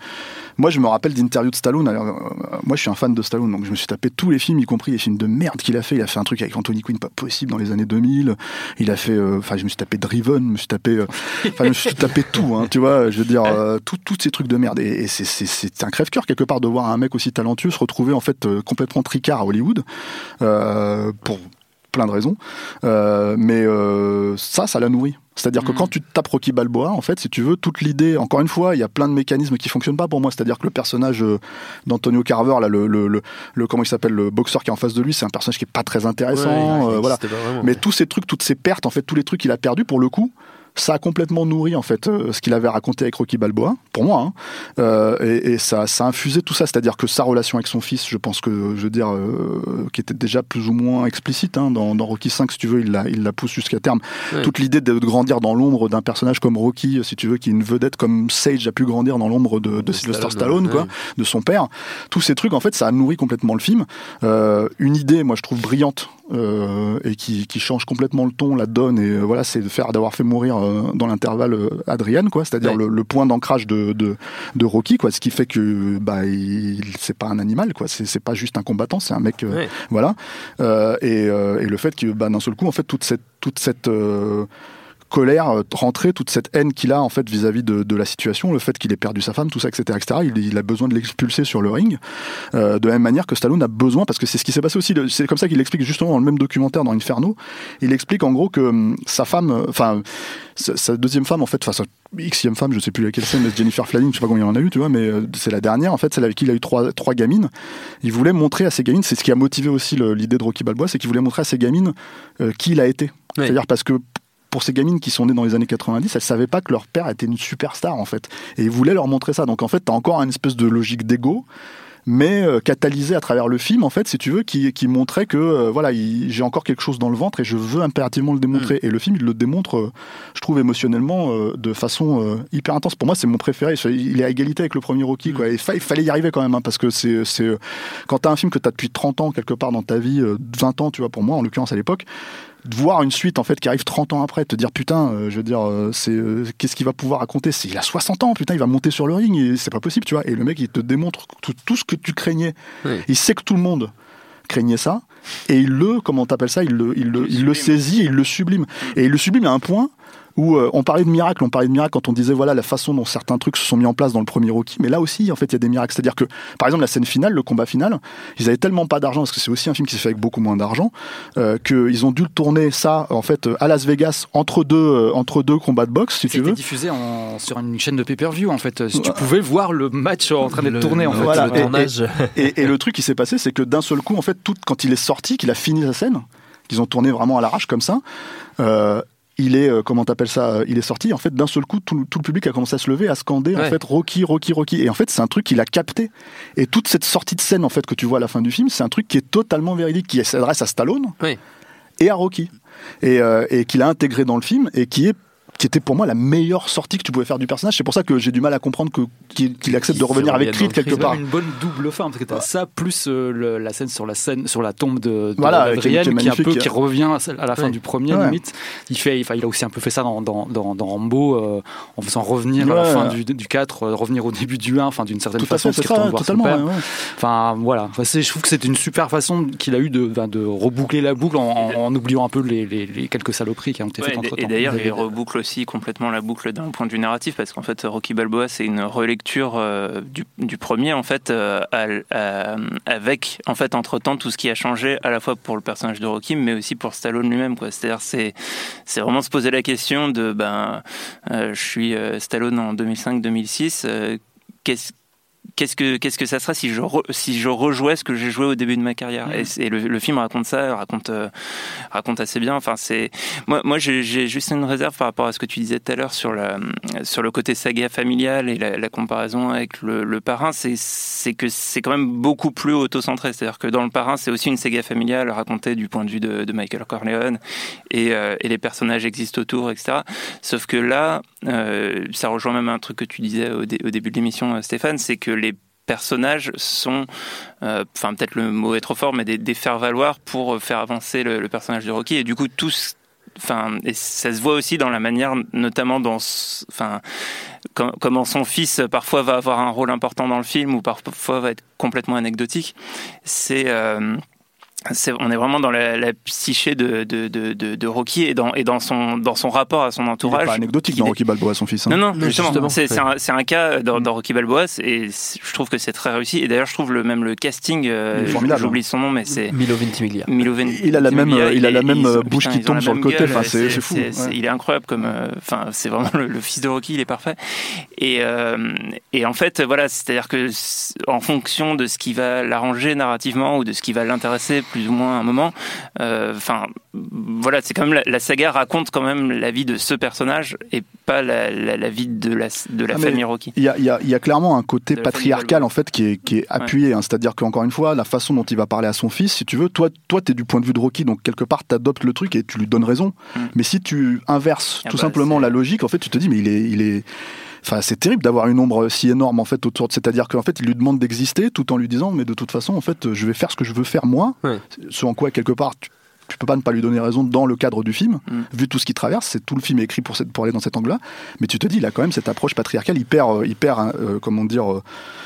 moi, je me rappelle d'interviews de Stallone. Alors, euh, moi, je suis un fan de Stallone, donc je me suis tapé tous les films, y compris les films de merde qu'il a fait. Il a fait un truc avec Anthony Quinn, pas possible, dans les années 2000. Il a fait, euh, enfin, je me suis tapé Driven, je me suis tapé, euh, enfin, je me suis tapé tout, hein, tu vois. Je veux dire, euh, tout- tous ces trucs de merde. Et, et c'est- un crève-cœur quelque part de voir un mec aussi talentueux se retrouver en fait complètement tricard à Hollywood pour plein de raisons. Euh, mais euh, ça, ça l'a nourri. C'est-à-dire que Mhm. quand tu tapes Rocky Balboa, en fait, si tu veux, toute l'idée, encore une fois, il y a plein de mécanismes qui fonctionnent pas pour moi. C'est-à-dire que le personnage euh, d'Antonio Carver, là, le, le, le, le- comment il s'appelle, le boxeur qui est en face de lui, c'est un personnage qui est pas très intéressant. euh, voilà. Mais tous ces trucs, toutes ces pertes, en fait, tous les trucs qu'il a perdus, pour le coup, ça a complètement nourri en fait euh, ce qu'il avait raconté avec Rocky Balboa, pour moi, hein. Euh, et, et ça, ça a infusé tout ça, c'est-à-dire que sa relation avec son fils, je pense que, je veux dire, euh, qui était déjà plus ou moins explicite hein, dans, dans Rocky 5, si tu veux, il la, il la pousse jusqu'à terme. Ouais. Toute l'idée de, de grandir dans l'ombre d'un personnage comme Rocky, si tu veux, qui est une vedette comme Sage a pu grandir dans l'ombre de, de, De Sylvester Stallone, Stallone, quoi, ouais. de son père. Tous ces trucs, en fait, ça a nourri complètement le film. Euh, une idée, moi, je trouve brillante et qui, qui change complètement le ton, la donne, et voilà, c'est de faire d'avoir fait mourir euh, dans l'intervalle euh, Adrian, quoi, c'est-à-dire Ouais. le, le point d'ancrage de, de, de Rocky, quoi, ce qui fait que bah, il, c'est pas un animal, quoi, c'est, c'est pas juste un combattant, c'est un mec, euh, voilà, Euh, et, et le fait que bah, d'un seul coup, en fait, toute cette, toute cette colère euh, rentrée, toute cette haine qu'il a en fait vis-à-vis de, de la situation, le fait qu'il ait perdu sa femme, tout ça, etc., etc. Il, il a besoin de l'expulser sur le ring, euh, de la même manière que Stallone a besoin, parce que c'est ce qui s'est passé aussi. C'est comme ça qu'il explique justement dans le même documentaire dans Inferno. Il explique en gros que hum, sa femme, euh, enfin sa, sa deuxième femme en fait, enfin sa xème femme, je sais plus laquelle c'est, mais c'est Jennifer Flanning, je sais pas combien il en a eu, tu vois, mais c'est la dernière en fait, celle avec qui il a eu trois, trois gamines. Il voulait montrer à ses gamines, c'est ce qui a motivé aussi l'idée de Rocky Balboa, c'est qu'il voulait montrer à ses gamines euh, qui il a été. C'est-à-dire parce que pour ces gamines qui sont nées dans les années 90, elles savaient pas que leur père était une superstar en fait. Et il voulait leur montrer ça. Donc en fait, t'as encore une espèce de logique d'ego, mais euh, catalysée à travers le film en fait, si tu veux, qui, qui montrait que euh, voilà, il- j'ai encore quelque chose dans le ventre et je veux impérativement le démontrer. Et le film, il le démontre, euh, je trouve émotionnellement euh, de façon euh, hyper intense. Pour moi, c'est mon préféré. Il est à égalité avec le premier Rocky. Quoi. Et fa- il fallait y arriver quand même, hein, parce que c'est c'est quand t'as un film que t'as depuis 30 ans quelque part dans ta vie, euh, 20 ans, tu vois, pour moi en l'occurrence à l'époque de voir une suite en fait qui arrive 30 ans après, te dire putain, euh, je veux dire, euh, c'est euh, qu'est-ce qu'il va pouvoir raconter? Il a 60 ans, putain, il va monter sur le ring, et c'est pas possible, tu vois. Et le mec, il te démontre tout, tout ce que tu craignais. Oui. Il sait que tout le monde craignait ça, et il le, comment t'appelles ça? Il le, il le, il le saisit, et il le sublime, et il le sublime à un point où euh, on parlait de miracle, on parlait de miracle quand on disait voilà la façon dont certains trucs se sont mis en place dans le premier Rocky, mais là aussi en fait il y a des miracles. C'est-à-dire que par exemple la scène finale, le combat final, ils avaient tellement pas d'argent parce que c'est aussi un film qui s'est fait avec beaucoup moins d'argent euh, qu'ils ont dû le tourner ça en fait à Las Vegas entre deux euh, entre deux combats de boxe si tu C'était veux. diffusé en- sur une chaîne de pay-per-view en fait. Si tu pouvais voir le match en train d'être Le- tourné en le- fait. Voilà. le Et- tournage. Et, et le truc qui s'est passé, c'est que d'un seul coup, en fait, tout, quand il est sorti, qu'il a fini sa scène, qu'ils ont tourné vraiment à l'arrache comme ça, euh, il est, euh, comment t'appelles ça, euh, il est sorti, en fait, d'un seul coup, tout, le- tout le public a commencé à se lever, à scander, en fait, Rocky, Rocky, Rocky. Et en fait, c'est un truc qu'il a capté. Et toute cette sortie de scène, en fait, que tu vois à la fin du film, c'est un truc qui est totalement véridique, qui s'adresse à Stallone Oui. et à Rocky. Et, euh, et qu'il a intégré dans le film et qui est qui était pour moi la meilleure sortie que tu pouvais faire du personnage. C'est pour ça que j'ai du mal à comprendre que- qu'il accepte de revenir avec Creed quelque part. une bonne double fin parce que t'as ça plus euh, le- la scène sur la scène sur la tombe de, de Voilà, qui est- qui est qui, est un magnifique. peu qui revient à la fin Ouais. du premier Ouais. limite il fait il a aussi un peu fait ça dans dans, dans, dans Rambo euh, en faisant revenir à la fin du, du 4 euh, revenir au début du 1 enfin d'une certaine Tout façon parce c'est qu'il voir son totalement. père. ouais, ouais. enfin voilà Enfin, c'est- je trouve que c'est une super façon qu'il a eu de, de reboucler la boucle en, en- en oubliant un peu les, les- les quelques saloperies qui ont été Ouais, faites entre et temps d'ailleurs, il reboucle aussi complètement la boucle d'un point de vue narratif parce qu'en fait Rocky Balboa c'est une relecture euh, du, du premier en fait euh, avec en fait entre temps tout ce qui a changé à la fois pour le personnage de Rocky mais aussi pour Stallone lui-même quoi. C'est-à-dire c'est c'est vraiment se poser la question de ben euh, je suis Stallone en 2005-2006 euh, qu'est-ce Qu'est-ce que qu'est-ce que ça serait si je re- si je rejouais ce que j'ai joué au début de ma carrière? Et, c'est- et le, le film raconte ça raconte euh, raconte assez bien. Enfin c'est moi moi j'ai juste une réserve par rapport à ce que tu disais tout à l'heure sur la sur le côté saga familial et la, la comparaison avec le, le parrain. C'est c'est que c'est quand même beaucoup plus auto-centré. C'est-à-dire que dans le parrain c'est aussi une saga familiale racontée du point de vue de, de Michael Corleone et, euh, et les personnages existent autour etc sauf que là euh, ça rejoint même un truc que tu disais au, dé- au début de l'émission Stéphane c'est que les personnages sont, euh, enfin peut-être le mot est trop fort, mais des, faire-valoir pour faire avancer le, personnage de Rocky. Et du coup, tous, enfin, ça se voit aussi dans la manière, notamment dans, enfin, com- comment son fils parfois va avoir un rôle important dans le film ou parfois va être complètement anecdotique. C'est euh, c'est- on est vraiment dans la, la psyché de, de, de, de, de Rocky et dans, et dans, son, dans son rapport à son entourage. n'est pas anecdotique dans Rocky Balboa, son fils. hein. non, non, justement, justement, c'est c'est un, c'est un cas dans, dans Rocky Balboa, c'est- et c'est- je trouve que c'est très réussi. Et d'ailleurs, je trouve le, même le casting, euh, j'oublie son nom, mais c'est Milo Ventimiglia. Milo Ven- Il a la même, Ventimiglia, il a la même, ils- bouche putain, qui tombe sur le côté, enfin, c'est- c'est fou, c'est- ouais. Il est incroyable comme, euh, enfin, c'est vraiment le, le fils de Rocky, il est parfait. Et, euh, et en fait, voilà, c'est-à-dire que en fonction de ce qui va l'arranger narrativement ou de ce qui va l'intéresser plus ou moins à un moment, euh, enfin, voilà, c'est quand même la, la saga raconte quand même la vie de ce personnage et pas la, la, la vie de la, de la Ah, famille Rocky. Il y, a, y a- il y a clairement un côté patriarcal en fait qui est, qui est appuyé. hein. C'est-à-dire qu'encore une fois, la façon dont il va parler à son fils, si tu veux, toi, toi, t'es du point de vue de Rocky, donc quelque part, t'adoptes le truc et tu lui donnes raison. Mm. Mais si tu inverses Ah tout bah, simplement la logique, en fait, tu te dis, mais il est, il est. Enfin, c'est terrible d'avoir une ombre si énorme en fait autour. de- C'est-à-dire qu'en fait, il lui demande d'exister tout en lui disant, mais de toute façon, en fait, je vais faire ce que je veux faire moi. Ouais. Ce en quoi quelque part. Tu, tu peux pas ne pas lui donner raison dans le cadre du film, Mm. vu tout ce qu'il traverse. C'est tout le film est écrit pour, cette, pour aller dans cet angle-là. Mais tu te dis, il a quand même cette approche patriarcale hyper, euh, hyper, hein, euh, comment dire, euh,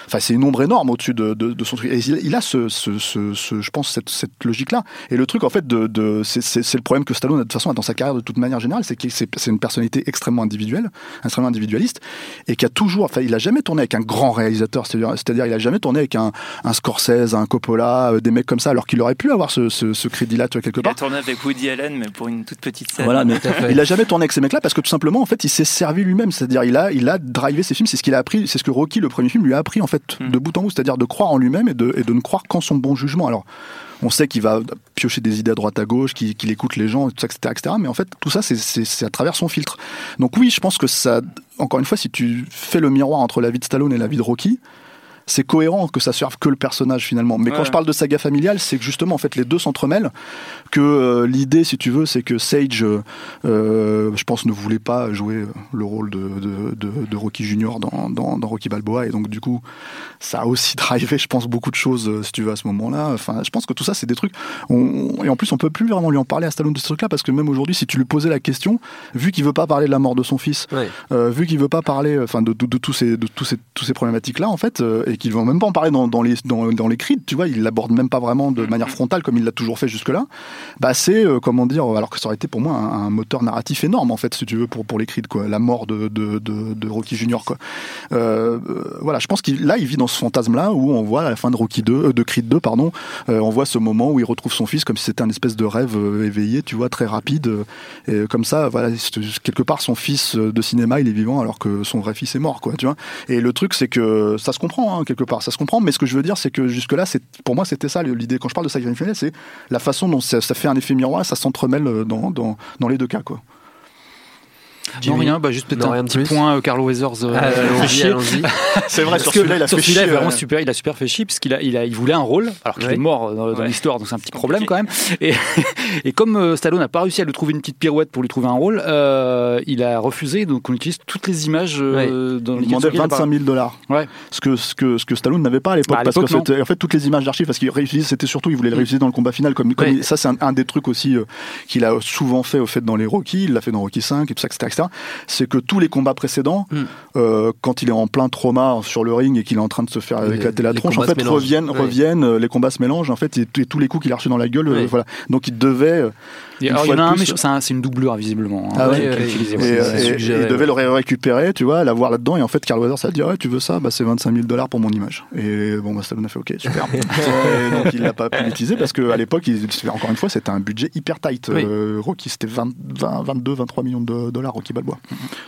enfin c'est une ombre énorme au-dessus de, de, de son truc. Et il, il a ce, ce, ce, ce- je pense, cette, cette logique-là. Et le truc, en fait, de, de c'est- le problème que Stallone, de toute façon, a dans sa carrière de toute manière générale, c'est que c'est une personnalité extrêmement individuelle, extrêmement individualiste, et qui a toujours, enfin, il a jamais tourné avec un grand réalisateur, c'est-à-dire, il a jamais tourné avec un, un Scorsese, un Coppola, des mecs comme ça, alors qu'il aurait pu avoir ce, ce, ce crédit-là, tu vois, quelque Il a tourné avec Woody Allen, mais pour une toute petite scène. Voilà, mais il a jamais tourné avec ces mecs-là parce que tout simplement, en fait, il s'est servi lui-même. C'est-à-dire, il a, il a drivé ses films. C'est ce qu'il a appris. C'est ce que Rocky, le premier film, lui a appris en fait Mm. de bout en bout. C'est-à-dire de croire en lui-même et de, et de ne croire qu'en son bon jugement. Alors, on sait qu'il va piocher des idées à droite à gauche, qu'il écoute les gens, etc., etc. Mais en fait, tout ça, c'est à travers son filtre. Donc oui, je pense que ça. Encore une fois, si tu fais le miroir entre la vie de Stallone et la vie de Rocky. C'est cohérent que ça serve que le personnage finalement. Mais quand je parle de saga familiale, c'est que justement en fait les deux s'entremêlent. Que euh, l'idée, si tu veux, c'est que Sage euh, euh, je pense, ne voulait pas jouer le rôle de, de, de, de Rocky Junior dans, dans, dans Rocky Balboa. Et donc, du coup, ça a aussi drivé, je pense, beaucoup de choses, si tu veux, à ce moment-là. Enfin, je pense que tout ça, c'est des trucs. On, et en plus, on peut plus vraiment lui en parler à Stallone de ce truc-là, parce que même aujourd'hui, si tu lui posais la question, vu qu'il veut pas parler de la mort de son fils, Ouais. euh, vu qu'il veut pas parler, enfin, de, tous ces, de tous ces, tous ces problématiques-là, en fait, et qu'il veut même pas en parler dans, dans les, dans, dans les tu vois, il l'aborde même pas vraiment de manière frontale comme il l'a toujours fait jusque-là. Bah, c'est, euh, comment dire, alors que ça aurait été pour moi un, un moteur narratif énorme, en fait, si tu veux, pour, pour les Creed, quoi. La mort de, de, de, de Rocky Junior, quoi. Euh, euh, voilà, je pense qu'il, là, il vit dans ce fantasme-là où on voit à la fin de Rocky 2, euh, de Creed 2, pardon, on voit ce moment où il retrouve son fils comme si c'était un espèce de rêve éveillé, tu vois, très rapide. et comme ça, voilà, quelque part, son fils de cinéma, il est vivant alors que son vrai fils est mort, quoi, tu vois. Et le truc, c'est que ça se comprend, hein, quelque part, ça se comprend, mais ce que je veux dire, c'est que jusque-là, pour moi, c'était ça l'idée. Quand je parle de final, c'est la façon dont ça, ça fait un effet miroir, ça s'entremêle euh, dans, dans, dans les deux cas, quoi. Non, rien, bah, juste peut-être un petit plus point, euh, Carlo Weathers. euh, Ah. C'est vrai, Parce sur que celui-là, il a sur fait chier, vraiment euh, super, il a super fait chier parce qu'il a, il a, il voulait un rôle alors qu'il Ouais. est mort dans, dans Ouais. l'histoire, donc c'est un petit problème quand même. Et, et comme euh, Stallone n'a pas réussi à lui trouver une petite pirouette pour lui trouver un rôle, euh, il a refusé. Donc on utilise toutes les images euh, dans Il demandait il apparaît. 25 000 dollars. Ouais. Ce que, ce que, ce que Stallone n'avait pas à l'époque. Bah, parce que en fait, toutes les images d'archives, parce qu'il réutilisait, c'était surtout, il voulait le réutiliser dans le combat final. Comme, ça, c'est un, des trucs aussi euh, qu'il a souvent fait au fait dans les Rocky. Il l'a fait dans Rocky 5 et tout ça, etc. ça, c'est que tous les combats précédents, Mm. euh, quand il est en plein trauma sur le ring et qu'il est en train de se faire Les- éclater la tronche, en fait, reviennent, reviennent, euh, les combats se mélangent, en fait, et, et tous les coups qu'il a reçus dans la gueule, euh, voilà. Donc il devait, Il y, en a un, mais c'est un- c'est une doublure visiblement. hein, Ah ouais, qui et, euh, il devait ouais. le récupérer, tu vois, l'avoir là-dedans, et en fait, Carl Weathers a dit, ouais, tu veux ça, bah c'est 25 000 dollars pour mon image. Et bon, bah Stallone a fait, ok, super. et donc il l'a pas pu l'utiliser parce qu'à l'époque, encore une fois, c'était un budget hyper tight. Oui. Euh, Rocky, c'était 20, 20, 22, 23 millions de dollars, Rocky Balboa.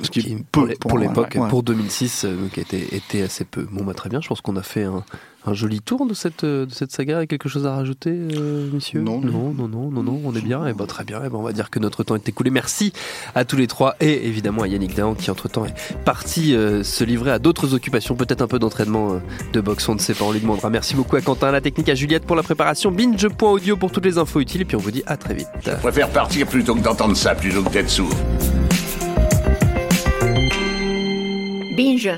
Ce qui Qui, est pour peu pour l'époque, ouais. pour 2006, euh, était, était assez peu. Bon, bah, très bien. Je pense qu'on a fait un, un joli tour de cette, euh, de cette saga. Et quelque chose à rajouter, euh, monsieur? Non. non, non, non, non, non, on est bien. Et ben très bien. Et ben on va dire que notre temps est écoulé. Merci à tous les trois et évidemment à Yannick Dahan qui entre temps est parti euh, se livrer à d'autres occupations, peut-être un peu d'entraînement euh, de boxe. On ne sait pas. On lui demandera. Merci beaucoup à Quentin, à la technique, à Juliette pour la préparation. Binge.audio pour toutes les infos utiles. Et puis on vous dit à très vite. Je préfère partir plutôt que d'entendre ça, plutôt que d'être sourd. Binge.